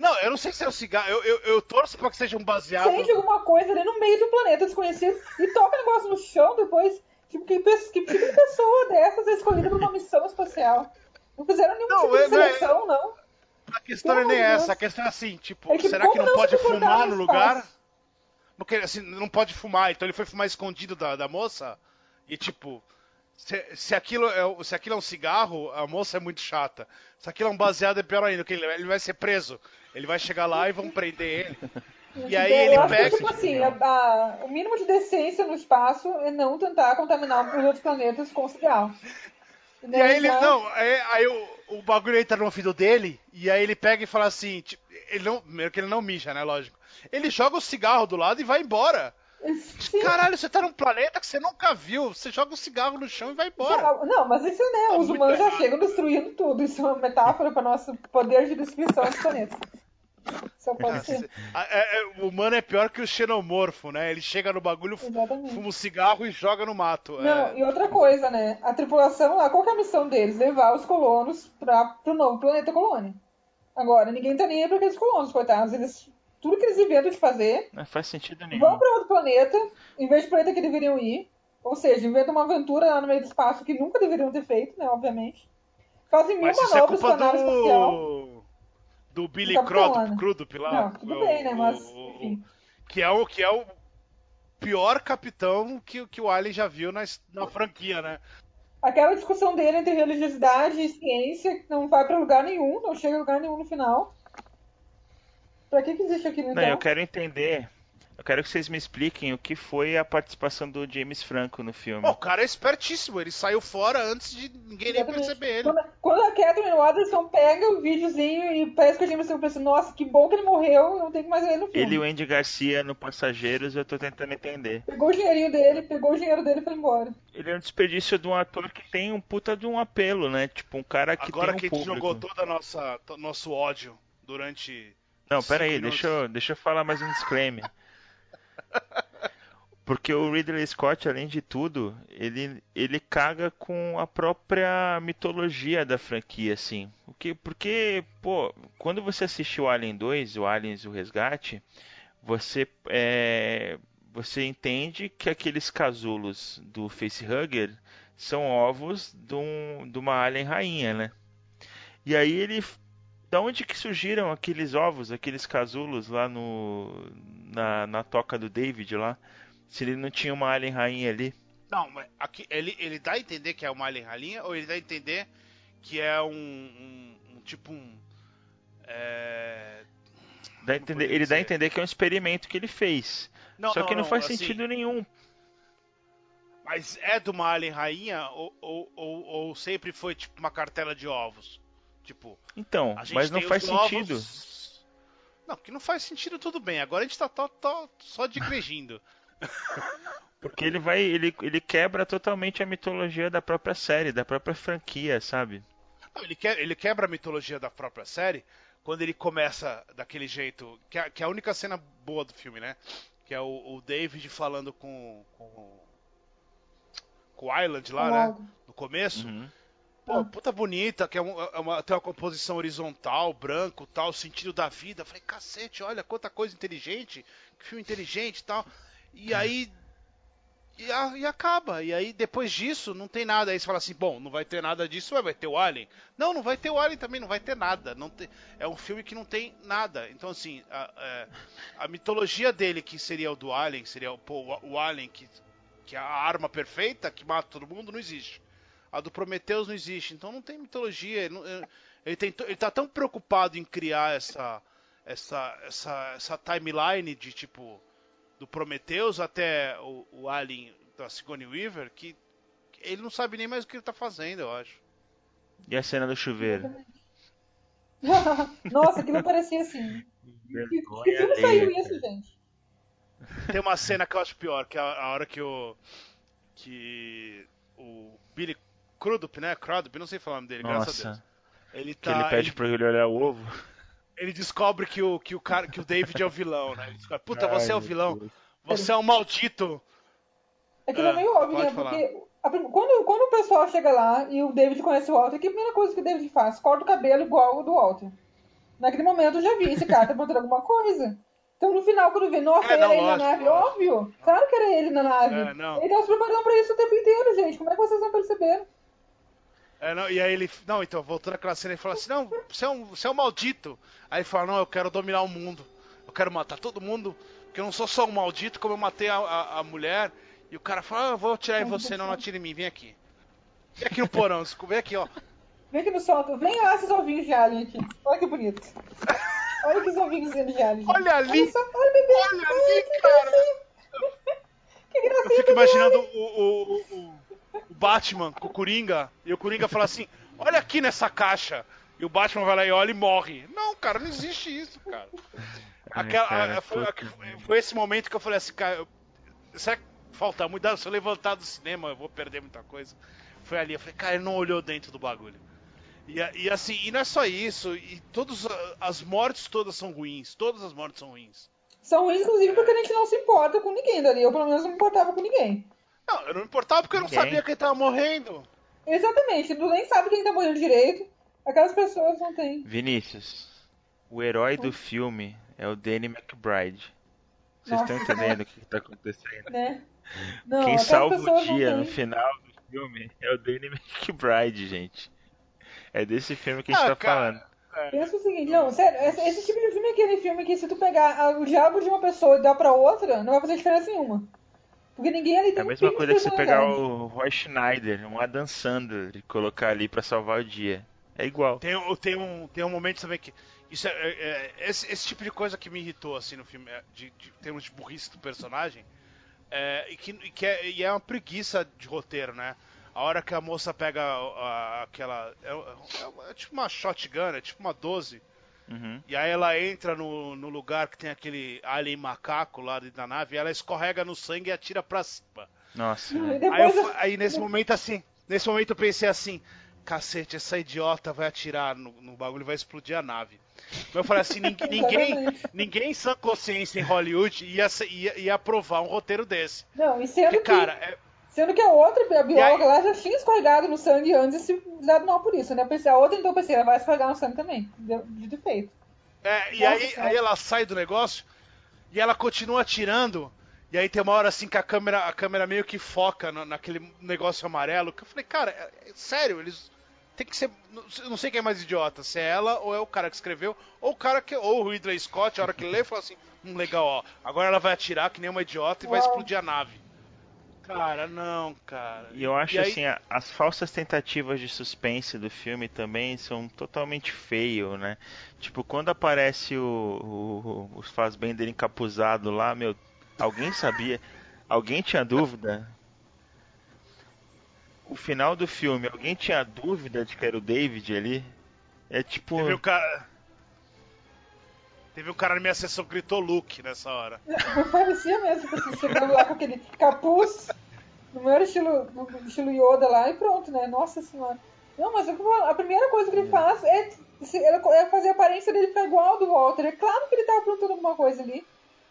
Não, eu não sei se é um cigarro, eu, eu, eu torço pra que seja um baseado. Acende alguma coisa ali no meio do planeta desconhecido e toca o negócio no chão depois. Tipo, que, que tipo de pessoa dessas é escolhida pra uma missão espacial? Não fizeram nenhum Não, tipo é- de seleção, não. A questão não é Pelo nem de essa, a questão é assim, tipo, É que será que não não pode fumar no no lugar? Porque assim, não pode fumar, então ele foi fumar escondido da, da moça. E tipo, se, se aquilo é, se aquilo é um cigarro, a moça é muito chata. Se aquilo é um baseado, é pior ainda, porque ele, ele vai ser preso. Ele vai chegar lá e vão prender ele. E aí eu ele acho pega. que, tipo assim, a- a- o mínimo de decência no espaço é não tentar contaminar os outros planetas com cigarro. E aí ele. Não, aí, aí o, o bagulho entra no ouvido dele, e aí ele pega e fala assim, tipo, ele não. Primeiro que ele não mija, né? Lógico. Ele joga o cigarro do lado e vai embora. Sim. Caralho, você tá num planeta que você nunca viu. Você joga o cigarro no chão e vai embora. Não, mas isso né, Tá os humanos já errado. chegam destruindo tudo. Isso é uma metáfora para nosso poder de destruição dos planetas. Só pode Cara, ser. cê- a- é- é- o humano é pior que o xenomorfo, né? Ele chega no bagulho, Exatamente. fuma um cigarro e joga no mato. Não, É, e outra coisa, né? A tripulação lá, qual que é a missão deles? Levar os colonos para pro novo planeta colônia. Agora, ninguém tá nem aí pra aqueles colonos, coitados. Eles, tudo que eles inventam de fazer, Não faz sentido nenhum. vão para outro planeta, em vez do planeta que deveriam ir. Ou seja, inventam uma aventura lá no meio do espaço que nunca deveriam ter feito, né? Obviamente. Fazem mil Mas isso é manobras culpa nave espacial. Do. Do Billy Capitão Crudup. Crudup lá. Não, tudo o- bem, né? Mas, o- o- enfim. que, é o, que é o pior capitão que, que o Alien já viu na, na franquia, né? Aquela discussão dele entre religiosidade e ciência que não vai pra lugar nenhum, não chega a lugar nenhum no final. Pra que, que existe aquilo então? Não, eu quero entender. Eu quero que vocês me expliquem o que foi a participação do James Franco no filme. Pô, o cara é espertíssimo, ele saiu fora antes de ninguém nem perceber ele. Quando, quando a Catherine Waterson pega o videozinho e parece que o James Franco pensa, nossa, que bom que ele morreu, eu não tenho que mais ver ele no filme. Ele e o Andy Garcia no Passageiros, eu tô tentando entender. Pegou o dinheirinho dele, pegou o dinheiro dele e foi embora. Ele é um desperdício de um ator que tem um puta de um apelo, né? Tipo, um cara que Agora tem que um a gente público. jogou todo a nossa, to- nosso ódio durante. Não, pera aí, minutos. deixa eu, deixa eu falar mais um disclaimer. Porque o Ridley Scott, além de tudo, ele, ele caga com a própria mitologia da franquia, assim. Porque, porque, pô, quando você assistiu Alien 2, o Aliens o Resgate, você é, você entende que aqueles casulos do facehugger são ovos de, um, de uma alien rainha, né? E aí ele da onde que surgiram aqueles ovos, aqueles casulos lá no na, na toca do David lá? Se ele não tinha uma alien rainha ali? Não, mas aqui, ele, ele dá a entender que é uma alien rainha ou ele dá a entender que é um, um, um tipo um é... dá entender, ele dizer? dá a entender que é um experimento que ele fez. Não, Só não, que não, não faz assim, sentido nenhum. Mas é de uma alien rainha ou, ou, ou, ou sempre foi tipo uma cartela de ovos? Tipo. Então, mas não faz sentido. Ovos... Não, que não faz sentido tudo bem. Agora a gente tá, tá, tá só digregindo. Porque ele vai. Ele, ele quebra totalmente a mitologia da própria série, da própria franquia, sabe? Não, ele, que, ele quebra a mitologia da própria série quando ele começa daquele jeito. Que é, que é a única cena boa do filme, né? Que é o, o David falando com, com. com o Island lá, né? No começo. Uhum. Pô, puta bonita, que é uma, é uma, tem uma composição horizontal, branco tal, sentido da vida. Falei, cacete, olha quanta coisa inteligente, que filme inteligente e tal. E aí. E, a, e, acaba. E aí, depois disso, não tem nada. Aí você fala assim: bom, não vai ter nada disso, vai ter o Alien. Não, não vai ter o Alien também, não vai ter nada. Não tem, é um filme que não tem nada. Então, assim, a, a, é, a mitologia dele, que seria o do Alien, seria o, o, Alien, que, que é a arma perfeita, que mata todo mundo, não existe. A do Prometheus não existe. Então, não tem mitologia. Ele, não, ele, tem, ele tá tão preocupado em criar essa, essa, essa, essa timeline de tipo do Prometheus até o, o Alien da Sigourney Weaver que ele não sabe nem mais o que ele tá fazendo, eu acho. E a cena do chuveiro? Nossa, que não parecia assim. Que, que filme saiu isso, gente? Tem uma cena que eu acho pior, que é a, a hora que o. que o Billy Crudup, né? Crudup, não sei falar o nome dele, Nossa. graças a Deus. Ele tá. Que ele pede ele... pra ele olhar o ovo ele descobre que o, que o, cara, que o David é o vilão, né? Ele descobre, Puta, Ai, você é o vilão. Você é um maldito. É que não é meio óbvio, né? Porque a, quando, quando o pessoal chega lá e o David conhece o Walter, que a primeira coisa que o David faz? Corta o cabelo igual o do Walter. Naquele momento eu já vi, esse cara tá botando alguma coisa. Então no final, quando vê, nossa, é, era não, ele lógico, na nave, lógico. óbvio. Claro que era ele na nave. É, ele tava se preparando pra isso o tempo inteiro, gente. Como é que vocês não perceberam? É, não, e aí ele. Não, então, voltando àquela cena, ele fala assim: Não, você é, um, você é um maldito. Aí ele fala: Não, eu quero dominar o mundo. Eu quero matar todo mundo. Porque eu não sou só um maldito, como eu matei a, a, a mulher. E o cara fala: ah, Eu vou atirar em você, não, não atire em mim, vem aqui. Vem aqui no porão, vem aqui, ó. Vem aqui no solto, vem lá esses ovinhos de alien aqui. Olha que bonito. Olha que ovinhos de alien. Olha ali! Olha, só, olha, bebê. olha ali, cara! Que gracinha! Eu fico imaginando o, o, o, o Batman com o Coringa, e o Coringa fala assim: Olha aqui nessa caixa. E o Batman vai lá e olha e morre. Não, cara, não existe isso, cara. Aquela, cara foi, foi, esse momento que eu falei assim, cara, será que falta muito? Se eu levantar do cinema, eu vou perder muita coisa. Foi ali, eu falei, cara, ele não olhou dentro do bagulho. E, e assim, e não é só isso, e todas as mortes todas são ruins, todas as mortes são ruins. São ruins, inclusive, porque a gente não se importa com ninguém dali. Eu, pelo menos, não me importava com ninguém. Não, eu não me importava porque eu não sabia quem tava morrendo. Exatamente, tu nem sabe quem tá morrendo direito. Aquelas pessoas não têm. Vinícius, o herói do filme é o Danny McBride. Vocês estão entendendo o que está acontecendo? Né? Não, Quem salva o dia no final do filme é o Danny McBride, gente. É desse filme que a gente ah, tá cara, falando. É. Pensa o seguinte, não, sério, esse, esse, tipo de filme é aquele filme que se tu pegar o diabo de uma pessoa e dar pra outra, não vai fazer diferença nenhuma. Porque ninguém ali tem É a mesma coisa que você pegar o Roy Schneider, um Adam Sandler, e colocar ali para salvar o dia. É igual. Tem, tem, um, tem um momento também que. Isso é, é, é esse, esse, tipo de coisa que me irritou assim no filme, é, de, de termos de burrice do personagem, é, e que, que é, e é uma preguiça de roteiro, né? A hora que a moça pega a, a, aquela. É, é, é, tipo uma shotgun, é tipo uma 12. Uhum. E aí ela entra no, no lugar que tem aquele alien macaco lá da nave, e ela escorrega no sangue e atira pra cima. Nossa. Aí, eu, aí, nesse momento assim, nesse momento eu pensei assim, cacete, essa idiota vai atirar no, no bagulho vai explodir a nave. Mas eu falei assim, ninguém, ninguém, ninguém em sã consciência em Hollywood ia, ia, ia aprovar um roteiro desse. Não, e sendo Porque, que, cara, é- sendo que a outra, a bióloga lá já tinha escorregado no sangue antes e se dado mal por isso, né? Eu pensei, a outra então eu pensei, ela vai escorregar no sangue também, de, de defeito. É, e Nossa aí, aí ela sai do negócio e ela continua atirando. E aí tem uma hora assim que a câmera, a câmera meio que foca no- naquele negócio amarelo. Que eu falei, cara, é- é sério, eles. Tem que ser. não- não sei quem é mais idiota, se é ela ou é o cara que escreveu, ou o cara que. Ou o Ridley Scott, a hora que lê, fala assim, hum, legal, ó. Agora ela vai atirar que nem uma idiota e vai Uau. explodir a nave. Cara, não, cara. E eu acho E aí- assim, a- as falsas tentativas de suspense do filme também são totalmente feio, né? Tipo, quando aparece o, o, o Fassbender encapuzado lá, meu, alguém sabia? Alguém tinha dúvida? O final do filme, alguém tinha dúvida de que era o David ali? É tipo. Teve um cara. Teve um cara na minha sessão que gritou Luke nessa hora. Parecia mesmo, chegando lá com aquele capuz, no maior estilo, no estilo Yoda lá e pronto, né? Nossa senhora. Não, mas a primeira coisa que ele faz é, é fazer a aparência dele ficar igual ao do Walter. É claro que ele tava aprontando alguma coisa ali.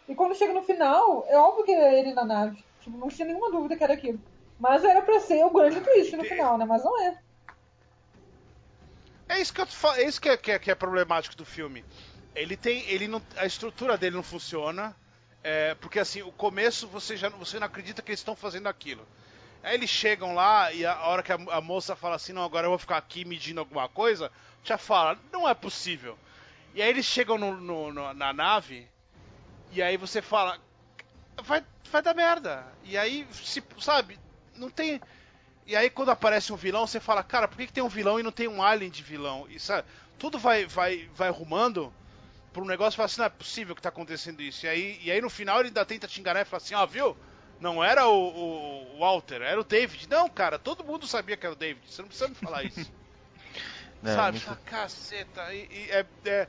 E quando chega no final, é óbvio que é ele na nave. Tipo, não tinha nenhuma dúvida que era aquilo. Mas era pra ser o grande twist no final, né? Mas não é. É isso que eu te falo, é isso que é, que é- que é problemático do filme. Ele tem, ele não, a estrutura dele não funciona, é, porque assim, o começo você já você não acredita que eles estão fazendo aquilo. Aí eles chegam lá e a, hora que a, a moça fala assim, não, agora eu vou ficar aqui medindo alguma coisa, já fala, não é possível. E aí eles chegam no- no- no- na nave e aí você fala, vai, vai dar merda. E aí, se, sabe, não tem. E aí quando aparece um vilão, você fala, cara, por que, que tem um vilão e não tem um alien de vilão? Sabe, tudo vai, vai, vai arrumando pra um negócio e fala assim, não é possível que tá acontecendo isso. E aí, e aí no final ele ainda tenta te enganar e fala assim, ó, viu? Não era o, o- o Walter, era o David. Não, cara, todo mundo sabia que era o David. Você não precisa me falar isso. Não, sabe? muito- Fala, caceta. E, e é, é-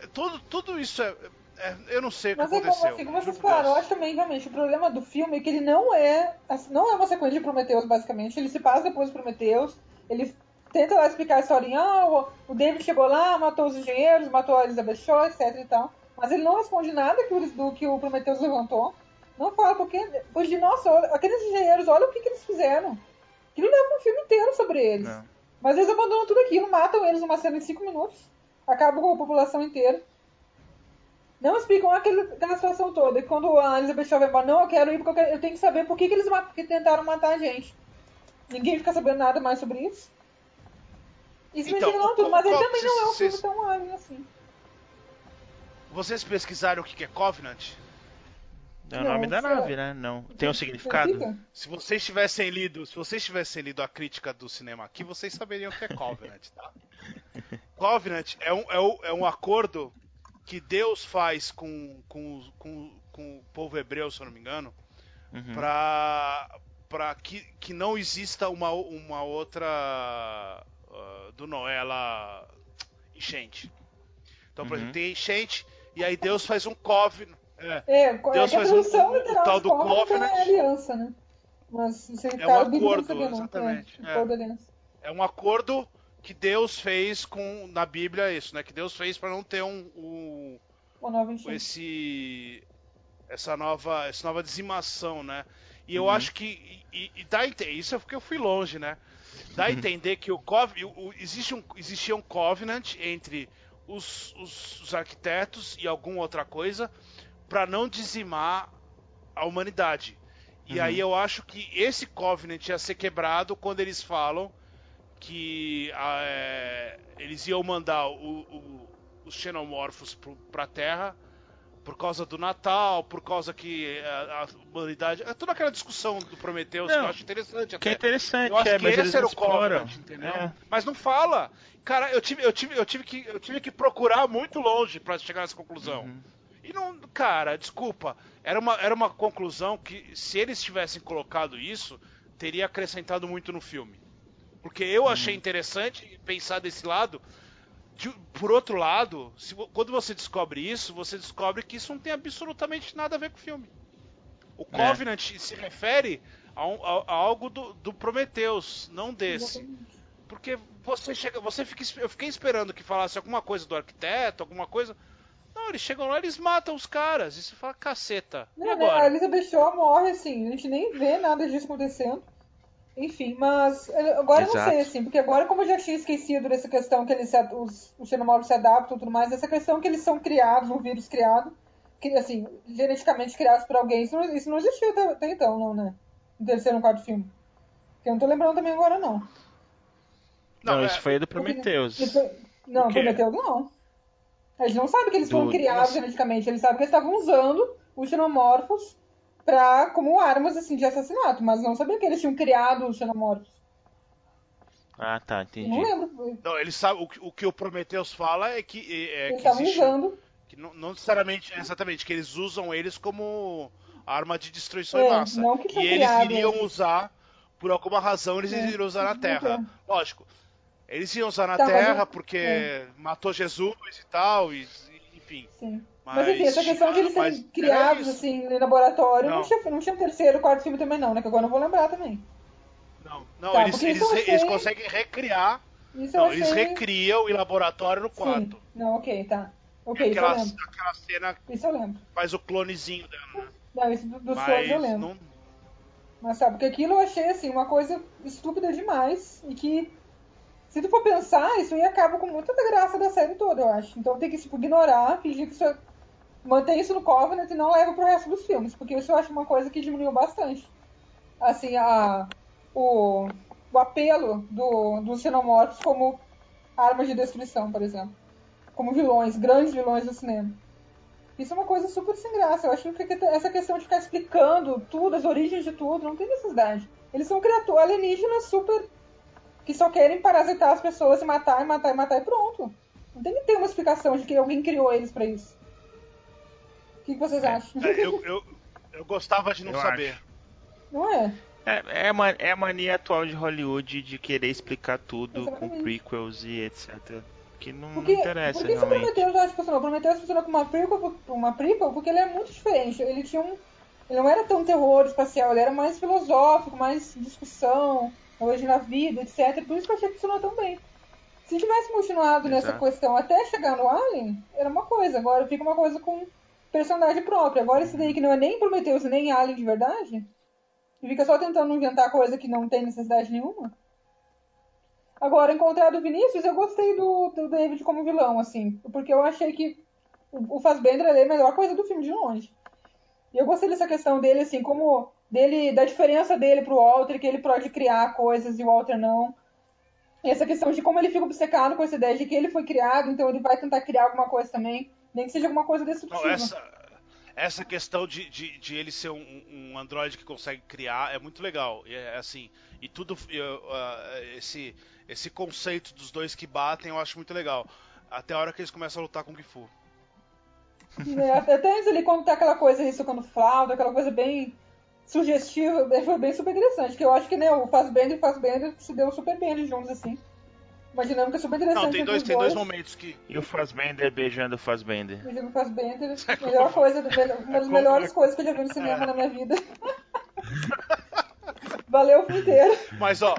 é- tudo, tudo isso é, é- Eu não sei o que Mas é como, aconteceu. assim, como vocês falaram, eu acho também, realmente, o problema do filme é que ele não é. assim, Não é uma sequência de Prometheus, basicamente. Ele se passa depois do Prometheus. Ele tenta lá explicar a historinha. Ah, o, David chegou lá, matou os engenheiros, matou a Elizabeth Shaw, etc e tal. Mas ele não responde nada que o, do que o Prometheus levantou. Não fala, porque. Pois de nossa, aqueles engenheiros, olha o que, que eles fizeram. Aquilo leva um filme inteiro sobre eles. Não. Mas eles abandonam tudo aquilo, matam eles numa cena em 5 minutos, acabam com a população inteira. Não explicam aquele, aquela situação toda. E quando a Elizabeth Shaw vai embora, não, eu quero ir porque eu, quero- eu tenho que saber por que, que eles ma- que tentaram matar a gente. Ninguém fica sabendo nada mais sobre isso. Isso Então, me não o- tudo, mas ele também não é um vocês- filme tão alien assim. Vocês pesquisaram o que é Covenant? É o Não, nome da nave, né? Não. Tem um significado? Fica? Se vocês tivessem lido, se vocês tivessem lido a crítica do cinema aqui, vocês saberiam o que é Covenant, tá? Covenant é um, é um, é um acordo que Deus faz com, com, com, com o povo hebreu, se eu não me engano, Uhum. pra, pra que, que não exista uma, uma outra ah, do Noé lá enchente. Então, por Uhum. exemplo, tem enchente e aí Deus faz um Covenant. É, É, Deus é que a faz um- literal tal do Covenant Covenant. é aliança, né? Mas o É um eu não acordo, sabia, não. exatamente, É, é. aliança. é um acordo que Deus fez com na Bíblia é isso, né? Que Deus fez para não ter um, um- Uma esse essa nova essa nova dizimação, né? E eu Uhum. acho que e, e dá a ente- isso é porque eu fui longe, né? Dá a entender que o, cov, o, existe um existia um covenant entre os, os, os arquitetos e alguma outra coisa para não dizimar a humanidade. E Uhum. aí eu acho que esse covenant ia ser quebrado quando eles falam que ah, é, eles iam mandar o- o- os xenomorfos pro, pra Terra por causa do Natal, por causa que a, a humanidade. É toda aquela discussão do Prometheus que Não, eu acho interessante Que é até. interessante, Eu acho é, que mas esse era o exploram. entendeu? É. Mas não fala. Cara, eu tive, eu tive, eu tive que, eu tive que procurar muito longe pra chegar nessa conclusão. Uhum. E não, cara, desculpa. Era uma, era uma conclusão que, se eles tivessem colocado isso, teria acrescentado muito no filme. Porque eu achei interessante pensar desse lado. De- por outro lado, se quando você descobre isso, você descobre que isso não tem absolutamente nada a ver com o filme. O É. Covenant se refere a, um- a- a algo do, do Prometheus, não desse. Porque você chega, você fica, eu fiquei esperando que falasse alguma coisa do arquiteto, alguma coisa. Não, eles chegam lá, eles matam os caras. E você fala, caceta. Não, e né, agora? A Elizabeth Shaw morre assim, a gente nem vê nada disso acontecendo. Enfim, mas eh, agora eu não Exato. sei, assim, porque agora como eu já tinha esquecido dessa questão que eles os, os xenomorfos se adaptam e tudo mais, essa questão que eles são criados, um vírus criado, que assim, geneticamente criados por alguém, isso não, isso não existia até, até então, não, né? No terceiro ou quarto filme. Que eu não tô lembrando também agora, não. Não, Não, é- isso foi do Prometheus. Não? Prometeu não. Eles não sabem que eles foram Do- criados Nossa. geneticamente, eles sabem que eles estavam usando os xenomorfos pra, como armas assim, de assassinato, mas não sabiam que eles tinham criado os xenomorfos. Ah, tá, entendi. não lembro. Não, eles sabem, o, que- o que o Prometheus fala é que, é, Eles que estavam existe. usando. Que não, não necessariamente, exatamente, que eles usam eles como arma de destruição É, em massa. não que e eles iriam usar, por alguma razão, eles É, iriam usar na Terra. Lógico. Eles iam usar na Tá, mas Terra eu- porque é. matou Jesus e tal, e, enfim. Sim. Mas, Mas, enfim, essa questão de eles serem criados assim em laboratório, não, Não. tinha, não tinha terceiro, quarto filme também não, né? Que agora eu não vou lembrar também. Não, não Tá, eles, eles, re- eles conseguem recriar. Não, eles recriam em laboratório no Sim. quarto. Não, ok, tá. Ok, isso eu aquela, lembro. aquela cena Isso eu lembro. faz o clonezinho dela, né? Não, isso do- dos Mas sonhos eu lembro. não, Mas sabe, porque aquilo eu achei assim, uma coisa estúpida demais e que, se tu for pensar, isso aí acaba com muita da graça da série toda, eu acho. Então tem que tipo, ignorar, fingir que isso é... mantém isso no Covenant e não leva pro resto dos filmes, porque isso eu acho uma coisa que diminuiu bastante. Assim, a, o, o apelo do, dos xenomorfos como armas de destruição, por exemplo. Como vilões, grandes vilões do cinema. Isso é uma coisa super sem graça. Eu acho que essa questão de ficar explicando tudo, as origens de tudo, não tem necessidade. Eles são criaturas alienígenas super. que só querem parasitar as pessoas e matar, e matar, e matar e pronto. Não tem que ter uma explicação de que alguém criou eles pra isso. O que, que vocês acham? É, eu, eu, eu gostava de não Eu saber. acho. Não é? É, é, é a mania atual de Hollywood de querer explicar tudo com prequels e etc. Que não, não Porque, interessa porque esse realmente. Prometheus eu acho que funcionou. O Prometheus funcionou como uma prequel, uma prequel porque ele é muito diferente. Ele tinha um. Ele não era tão terror espacial, ele era mais filosófico, mais discussão, hoje na vida, etc. Por isso que eu achei que funcionou tão bem. Se tivesse continuado nessa Exato. questão até chegar no Alien, era uma coisa. Agora fica uma coisa com personagem próprio. Agora esse daí que não é nem Prometheus nem Alien de verdade, fica só tentando inventar coisa que não tem necessidade nenhuma. Agora, em contrário do Vinícius, eu gostei do, do David como vilão, assim, porque eu achei que o, o Fassbender é a melhor coisa do filme de longe. E eu gostei dessa questão dele, assim, como dele, da diferença dele pro Walter, que ele pode criar coisas e o Walter não. E essa questão de como ele fica obcecado com essa ideia de que ele foi criado, então ele vai tentar criar alguma coisa também, nem que seja alguma coisa destrutiva. Não, essa, essa questão de, de, de ele ser um, um androide que consegue criar é muito legal. E É assim, e tudo eu, uh, esse esse conceito dos dois que batem eu acho muito legal. Até a hora que eles começam a lutar com o Gifu. É, até antes ele quando tá aquela coisa ali tocando flauta, aquela coisa bem sugestiva, foi bem super interessante. Que eu acho que né, o Fassbender e o Fassbender se deu super bem juntos, assim. Uma dinâmica super interessante. Não, tem dois, tem dois momentos que. E o Fassbender beijando o Fassbender. Beijando o Fassbender, melhor coisa, uma das como- melhores coisas que eu já vi no cinema na minha vida. Valeu o filme inteiro. Mas ó.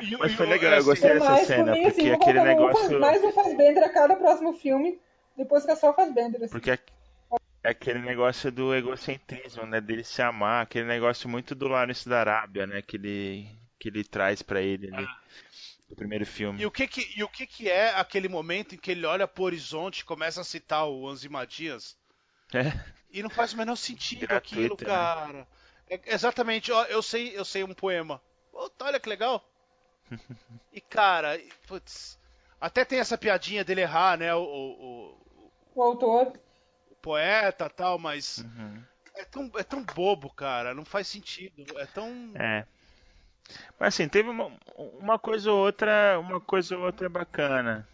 e- Mas foi legal, eu assim, gostei Foi dessa mais, cena, mim, porque assim, aquele colocando um negócio- mais um Fassbender a cada próximo filme, depois que é só o Fassbender. Assim. Porque é é aquele negócio do egocentrismo, né? Dele se amar, aquele negócio muito do Lawrence da Arábia, né? Que ele, que ele traz pra ele ali. No primeiro filme. E o que que, e o que que é aquele momento em que ele olha pro horizonte e começa a citar o Anzimadias? É. E não faz o menor sentido Gratuito, aquilo, né? cara. É- exatamente, ó, eu sei, eu sei um poema. Puta, olha que legal. E cara, putz, até tem essa piadinha dele errar, né? O, o- O autor. o poeta tal, mas Uhum. é, tão, é tão bobo, cara. Não faz sentido. É tão. É. Mas assim, teve uma, uma coisa ou outra, uma coisa ou outra bacana.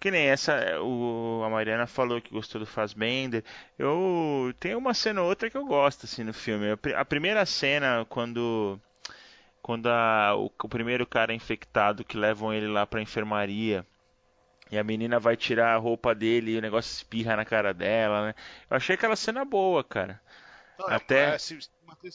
Que nem essa, o, a Mariana falou que gostou do Fassbender. Eu tenho uma cena ou outra que eu gosto assim no filme. A pri- A primeira cena quando quando a- o, o primeiro cara infectado que levam ele lá pra enfermaria e a menina vai tirar a roupa dele e o negócio espirra na cara dela, né? Eu achei aquela cena boa, cara. É- Até- é, se-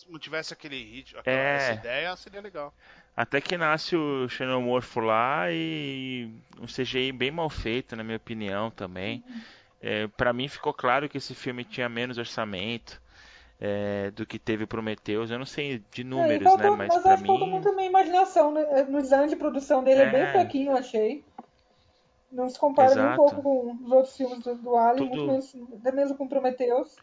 não tivesse aquele ritmo, aquela É. essa ideia, seria legal. Até que nasce o xenomorfo lá e um CGI bem mal feito, na minha opinião, também. É, para mim ficou claro que esse filme tinha menos orçamento é, do que teve o Prometheus. Eu não sei de É, números, faltou- né? Mas mas pra acho faltou mim. muito também imaginação né? no design de produção dele, é, bem É. fraquinho, eu achei. Não se compara nem um Exato. pouco com os outros filmes do, do Alien, Tudo- muito menos, até mesmo com Prometheus.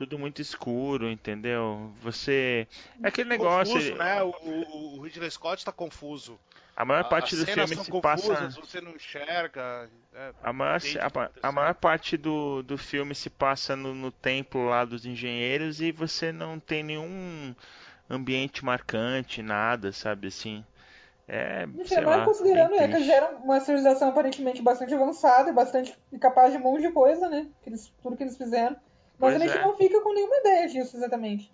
Tudo muito escuro, entendeu? Você. É aquele negócio. Confuso, né? O, o, o Ridley Scott tá confuso. A maior parte As do filme se passa. confusas, você não enxerga. é, A maior, a, tá a maior parte do, do filme se passa no, no templo lá dos engenheiros e você não tem nenhum ambiente marcante, nada, sabe assim. É, sei lá, considerando bem é, que eles triste. eram uma civilização aparentemente bastante avançada e bastante capaz de um monte de coisa, né? Que eles, tudo que eles fizeram. Mas Pois a gente é. não fica com nenhuma ideia disso exatamente.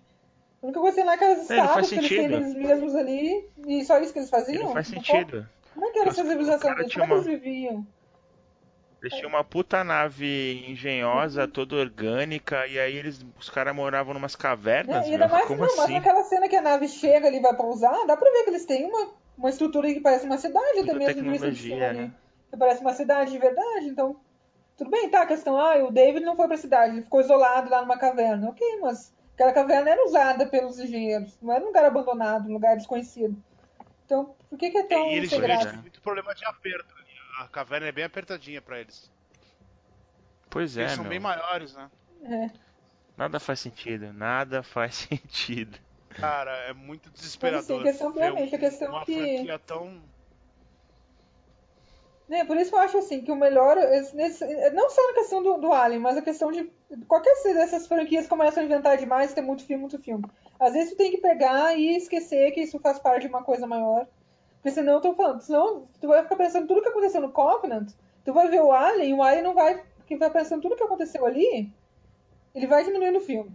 A única coisa é lá É, faz estátuas que eles têm deles mesmos ali e só isso que eles faziam? não faz Como- sentido. Como é que era essa civilização deles? Como é que eles viviam? Eles tinham uma puta nave engenhosa, toda orgânica, e aí eles, os caras moravam numas cavernas, Né? E ainda mais, Como não, mas assim? naquela cena que a nave chega ali e vai pousar, dá pra ver que eles têm uma, uma estrutura que parece uma cidade até mesmo tecnologia, ali. né? Que parece uma cidade de verdade, então. Tudo bem, tá, a questão, ah, o David não foi pra cidade, ele ficou isolado lá numa caverna. Ok, mas aquela caverna era usada pelos engenheiros, não era um lugar abandonado, um lugar desconhecido. Então, por que, que é tão E eles Pois graça? é. muito problema de aperto. ali. A caverna é bem apertadinha pra eles. Pois é, eles são meu. bem maiores, né? É. Nada faz sentido, nada faz sentido. Cara, é muito desesperador. Mas, assim, a questão, ver realmente, a questão uma que- franquia tão. Né, por isso que eu acho assim que o melhor, esse- nesse- não só na questão do, do Alien, mas a questão de qualquer dessas franquias começam a inventar demais, ter muito filme, muito filme. Às vezes tu tem que pegar e esquecer que isso faz parte de uma coisa maior. Porque senão eu tô falando, senão tu vai ficar pensando tudo que aconteceu no Covenant, tu vai ver o Alien, o Alien não vai, que vai pensando tudo que aconteceu ali, ele vai diminuindo o filme.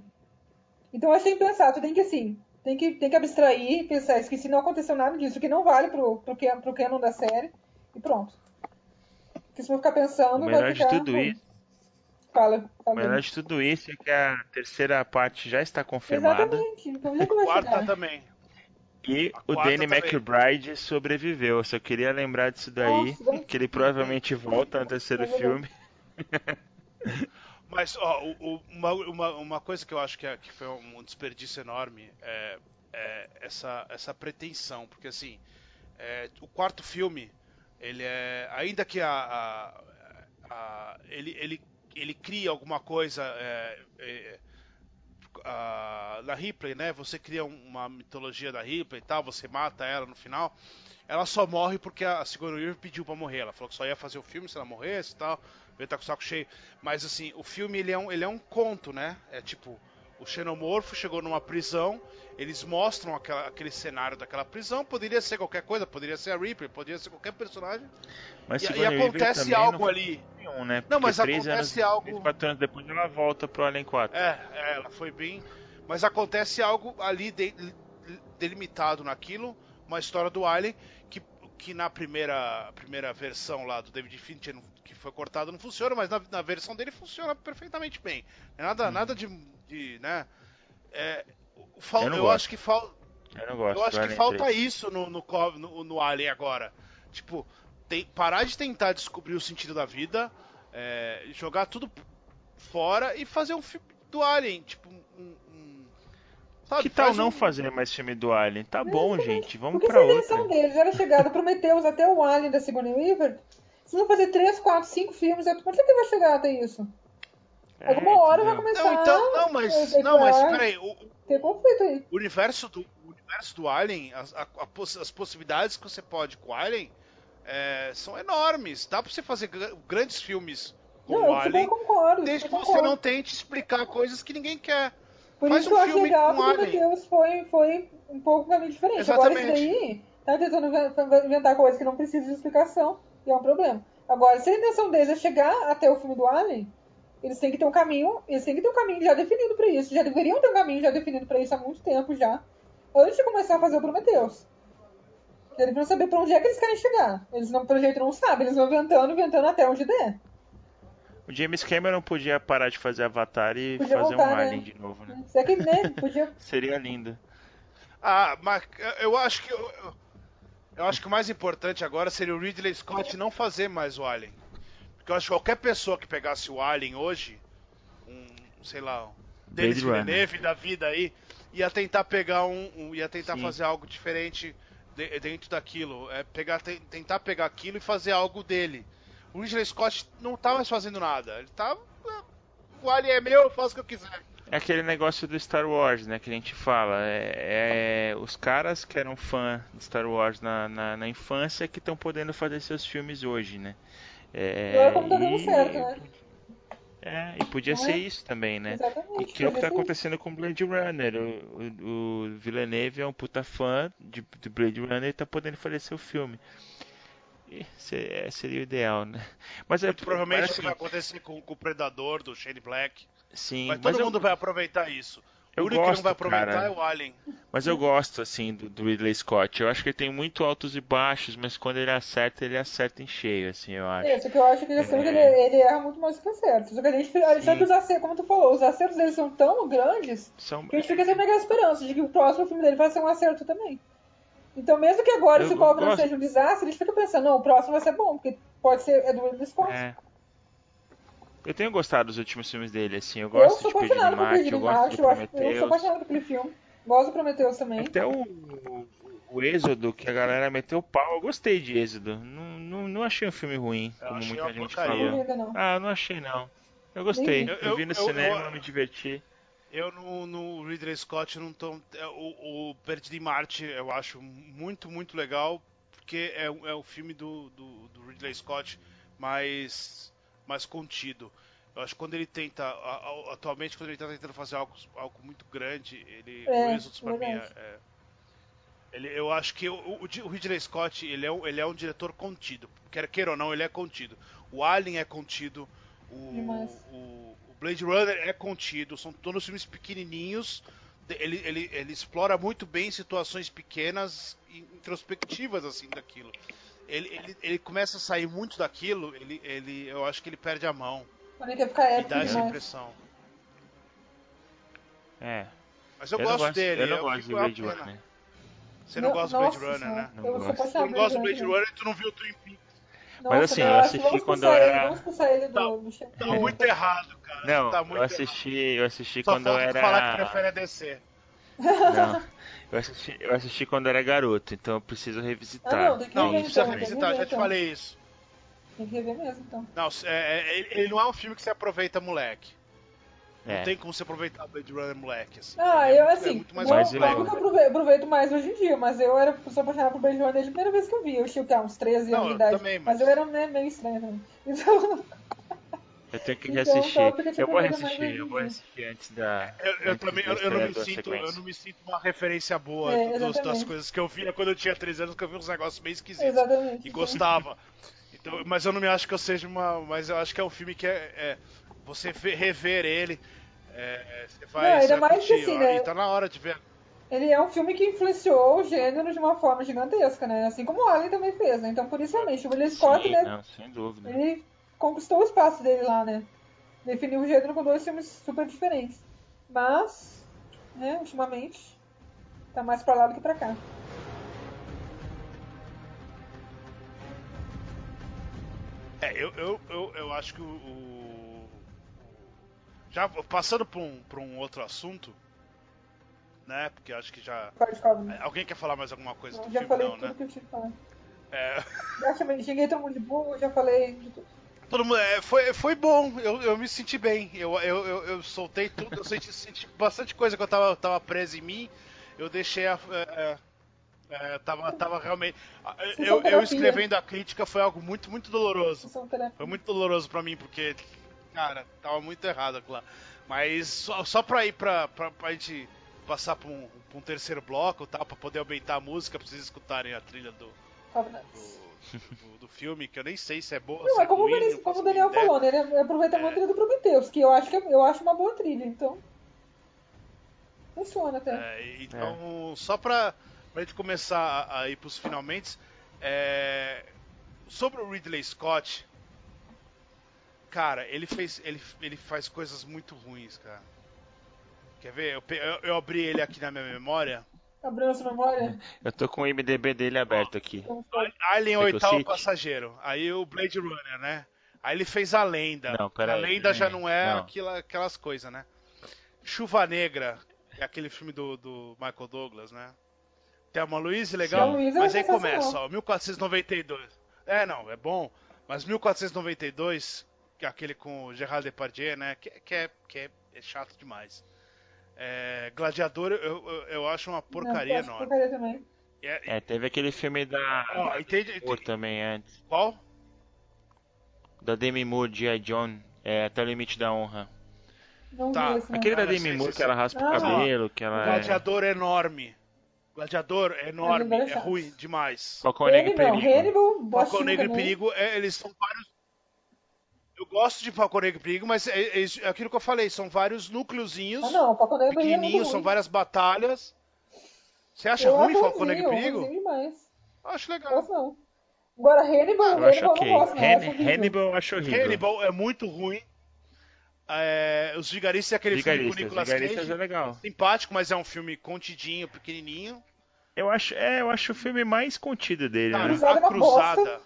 Então eu acho que tem pensar, tu tem que assim, tem que, tem que abstrair, pensar, esqueci, não aconteceu nada disso, que não vale pro, pro, pro canon da série, e pronto. Porque se for ficar pensando, O vai melhor de ficar... tudo isso, Fala, o fala. melhor de tudo isso é que a terceira parte já está confirmada Exatamente, então vai Quarta chegar? também. e A o Danny também. McBride sobreviveu. Eu só queria lembrar disso daí, Nossa, que ele provavelmente volta no terceiro É filme. Mas, ó, o- o- uma, uma, uma coisa que eu acho que, é- que foi um desperdício enorme é, é essa, essa pretensão. Porque, assim, é, o quarto filme, ele é. Ainda que a. a- a- ele, ele, ele cria alguma coisa. é, é, a- na Ripley, né? Você cria um- uma mitologia da Ripley e tal, você mata ela no final. Ela só morre porque a Sigourney Weaver pediu pra morrer. Ela falou que só ia fazer o filme se ela morresse e tal. Veio estar com o saco cheio. Mas assim, o filme ele é um, ele é um conto, né? É tipo, o xenomorfo chegou numa prisão, eles mostram aquela- aquele cenário daquela prisão. Poderia ser qualquer coisa, poderia ser a Ripley, poderia ser qualquer personagem. Mas E- e acontece algo não ali. nenhum, né? Não, mas acontece anos, algo- três, quatro anos depois ela volta pro Alien 4. É, é, ela foi bem. Mas acontece algo ali de- delimitado naquilo, uma história do Alien, que, que na primeira, primeira versão lá do David Fincher, que foi cortado, não funciona, mas na, na versão dele funciona perfeitamente bem. Nada, nada de, de. né? É, fal- Eu eu acho que falta. Eu não gosto Eu acho do que Alien falta 3. isso no, no, no, no Alien agora. Tipo, tem- parar de tentar descobrir o sentido da vida, é, jogar tudo fora e fazer um filme do Alien. Tipo, um. um- sabe, Que tal faz não um- fazer mais filme do Alien? Tá bom, Exatamente. gente, vamos Porque pra se a intenção outra. deles era chegar do Prometheus até o Alien da Sigourney Weaver, se não fazer 3, 4, 5 filmes, é- quando é que vai chegar até isso? É, Alguma hora vai começar Não, então, não, mas. a Não, mas peraí, o, ter conflito aí. o universo do, o universo do Alien, as, a- a poss- as possibilidades que você pode com o Alien é, são enormes. Dá pra você fazer gra- grandes filmes com Não, o Alien, concordo. desde que você não tente explicar coisas que ninguém quer. Por Faz isso um que eu acho filme legal com que o Alien. Prometheus foi, foi um pouco um caminho diferente. Agora esse Exatamente. daí tá tentando inven- inventar coisas que não precisam de explicação e é um problema. Agora, se a intenção deles é chegar até o filme do Alien, eles têm que ter um caminho, eles têm que ter um caminho já definido pra isso. Já deveriam ter um caminho já definido pra isso há muito tempo já. Antes de começar a fazer o Prometheus. Já deveriam saber pra onde é que eles querem chegar. Eles não, pelo jeito não sabem, eles vão inventando, inventando até onde der. O James Cameron podia parar de fazer Avatar e Podia fazer voltar, um né? Alien de novo, né? Será que né, podia. Seria lindo. Ah, mas eu acho que. Eu, eu acho que o mais importante agora seria o Ridley Scott não fazer mais o Alien. Porque eu acho que qualquer pessoa que pegasse o Alien hoje, um, sei lá, um Denis. Villeneuve da vida aí, ia tentar pegar um. um- ia tentar Sim. fazer algo diferente de- dentro daquilo. É pegar, te- tentar pegar aquilo e fazer algo dele. O Ridley Scott não tá mais fazendo nada. Ele tá. é, O Alien é meu, eu faço o que eu quiser. É aquele negócio do Star Wars, né? Que a gente fala. É, é os caras que eram fã de Star Wars na, na, na infância que estão podendo fazer seus filmes hoje, né? É, Agora como tá dando e- certo, né? É, e podia Não ser é? isso também, né? Exatamente. E que é o que tá acontecendo com Blade Runner. O, o, o Villeneuve é um puta fã de, de Blade Runner e tá podendo fazer seu filme. E se- é, seria o ideal, né? Mas é Provavelmente o que vai acontecer com, com o Predador do Shane Black. Sim, Mas mas todo eu, mundo vai aproveitar isso. eu o único que gosto, não vai aproveitar cara. é o Alien. mas eu gosto assim do, do Ridley Scott. Eu acho que ele tem muito altos e baixos, mas quando ele acerta, ele acerta em cheio, assim, eu acho. É, só que eu acho que ele, É. ele, ele erra muito mais do que acerta. Só que a gente, a gente sabe que os acertos, como tu falou, os acertos dele são tão grandes São, que a gente fica sem pegar a esperança de que o próximo filme dele vai ser um acerto também. Então, mesmo que agora Eu esse Cobra não seja um desastre, a gente fica pensando, não, o próximo vai ser bom, porque pode ser é do Ridley Scott. é. Eu tenho gostado dos últimos filmes dele, assim. Eu eu gosto sou de Pedro por Marte, Perdido eu em gosto Marte, de eu, acho, eu sou Prometheus. por aquele filme. Gosto do Prometheus também. Até o, o, o Êxodo, que a galera meteu o pau, eu gostei de Êxodo. Não, não, não achei um filme ruim, Eu como muita gente porcaria. falou. Ah, não achei não. Eu gostei. Vi. Eu, vi no Eu- eu- cinema, eu- me diverti. Eu no, no Ridley Scott não tô. é, O, o Perdido em Marte eu acho muito, muito legal, porque é, o- é o filme do, do, do Ridley Scott mais, mais contido. Eu acho que quando ele tenta, atualmente, quando ele tá tentando fazer algo, algo muito grande, ele, É, o pra mim é. é- ele, eu acho que o, o, o Ridley Scott ele é, um, ele é um diretor contido. Quer queira ou não, ele é contido. O Alien é contido. O, o, o Blade Runner é contido. São todos filmes pequenininhos. Ele, ele, ele explora muito bem situações pequenas e introspectivas assim daquilo. Ele, ele, ele começa a sair muito daquilo. Ele, ele, eu acho que ele perde a mão. Quando ele quer ficar épico dá essa demais. impressão. É. Mas eu, não gosto gosto, dele. Eu não eu gosto de Blade. Runner. Você não, gosta do nossa Blade Runner, né? Não Eu gosto. não por gosta do Blade Runner e tu não viu o Twin Peaks. Nossa, assim, não, eu assisti quando eu ele, era- Vamos expulsar ele do, Tá-. Tá muito errado, cara. Não, tá muito eu assisti, eu assisti errado. Só quando eu era. falar que prefere a DC. Não. Eu assisti, eu assisti quando eu era garoto, então eu preciso revisitar. Ah, não, tem que Não, rever precisa então, que revisitar, já te falei isso. Tem que rever mesmo, então. Não, é- é- ele- ele não é um filme que você aproveita moleque. É. Não tem como você aproveitar Blade Runner moleque, assim. Ah, é eu muito- é assim, muito mais que eu aprove- aproveito mais hoje em dia, mas eu era sou apaixonada por Blade Runner desde a primeira vez que eu vi. Eu tinha o quê? uns 13 Não, anos de eu idade. também, mas... mas- eu era né, meio estranha também. Então, Eu tenho que Então, porque tinha eu vou reassistir, eu vou assistir antes da. Eu, eu antes também, da eu, eu não me sinto, sequência. eu não me sinto uma referência boa É, dos- das coisas que eu via quando eu tinha 13 anos, que eu vi uns negócios meio esquisitos. exatamente. E gostava. Então, mas eu não me acho que eu seja uma. Mas eu acho que é um filme que é. é você ve- rever ele. é, você vai. Não, ainda vai mais que assim, ó, né? E tá na hora de ver. Ele é um filme que influenciou o gênero de uma forma gigantesca, né? Assim como o Alien também fez, né? Então, por isso, realmente, o Ridley Scott, Sim, né? não, sem dúvida. Ele conquistou o espaço dele lá, né? Definiu o gênero com dois filmes super diferentes. Mas, né, ultimamente, tá mais pra lá do que pra cá. É, eu, eu, eu, eu acho que o. o- já passando pra um, pra um outro assunto, né? Porque acho que já. Alguém quer falar mais alguma coisa Eu do já filme? falei Não, tudo né? que eu tinha que falar. É, Já chamei, xinguei todo mundo de burro, já falei de tudo. É, foi, foi bom, eu, eu me senti bem. Eu, eu, eu, eu soltei tudo, eu senti, senti bastante coisa que eu tava, tava presa em mim. Eu deixei a. É, é, tava, tava realmente. Eu, eu escrevendo a crítica foi algo muito, muito doloroso. Foi muito doloroso pra mim, porque, cara, tava muito errado aquilo lá. Mas só, só pra ir pra, pra, pra gente passar pra um, pra um terceiro bloco, tá? Pra poder aumentar a música, pra vocês escutarem a trilha do, do, do- do filme, que eu nem sei se é boa. Não, se é como, ruim, não como o Daniel ideia. falou, né? Ele aproveita muito a trilha do Prometheus, que eu acho, que é- eu acho uma boa trilha, então. Funciona até. É, então, só pra, pra gente começar a, a ir pros finalmente, é, sobre o Ridley Scott, Cara, ele fez. Ele, ele faz coisas muito ruins, cara. Quer ver? Eu, eu, eu abri ele aqui na minha memória. Abriu nossa memória? Eu tô com o IMDB dele aberto aqui. Alien eu Oitavo cite? Passageiro. Aí o Blade Runner, né? Aí ele fez a lenda. Não, pera a aí, lenda já aí. não é Não. aquela- aquelas coisas, né? Chuva Negra, é aquele filme do, do Michael Douglas, né? Thelma Louise, legal. Louise é Mas aí começa, ó, 1492. É, não, é bom. Mas 1492, que é aquele com o Gerard Depardieu, né? Que, que, é, que é, é chato demais. É, Gladiador, eu, eu, eu acho uma porcaria Não, enorme. porcaria também. É, É, teve aquele filme da. ó, também antes. Qual? Da Demi Moore, G.I. John. É, até o limite da honra. Não Tá, não. Aquele da Demi Moore que ela raspa o cabelo, que ela é. Gladiador enorme. Gladiador é enorme, Gladiador é é chato. ruim demais. Falcão Negro e Perigo. Hannibal, Falcão Negro e. Perigo, é, eles são vários. Eu gosto de Falcão Negro e Perigo, mas é, é é aquilo que eu falei, são vários núcleozinhos Ah, não, é muito pequenininhos, são ruim. várias batalhas. Você acha Eu ruim Negro e Perigo? demais. Acho Eu legal. gosto não. Agora, Hannibal, Eu Hannibal acho eu ok. não gosto, não. eu acho Han-. Hannibal eu acho horrível. Hannibal é muito ruim. É, os Vigaristas é aquele filme com o Vigaristas. Nicolas Vigaristas Cage. é legal. Simpático, mas é um filme contidinho, pequenininho. Eu acho, é, eu acho o filme mais contido dele, Cara, né? Cruzada é a bosta. Cruzada.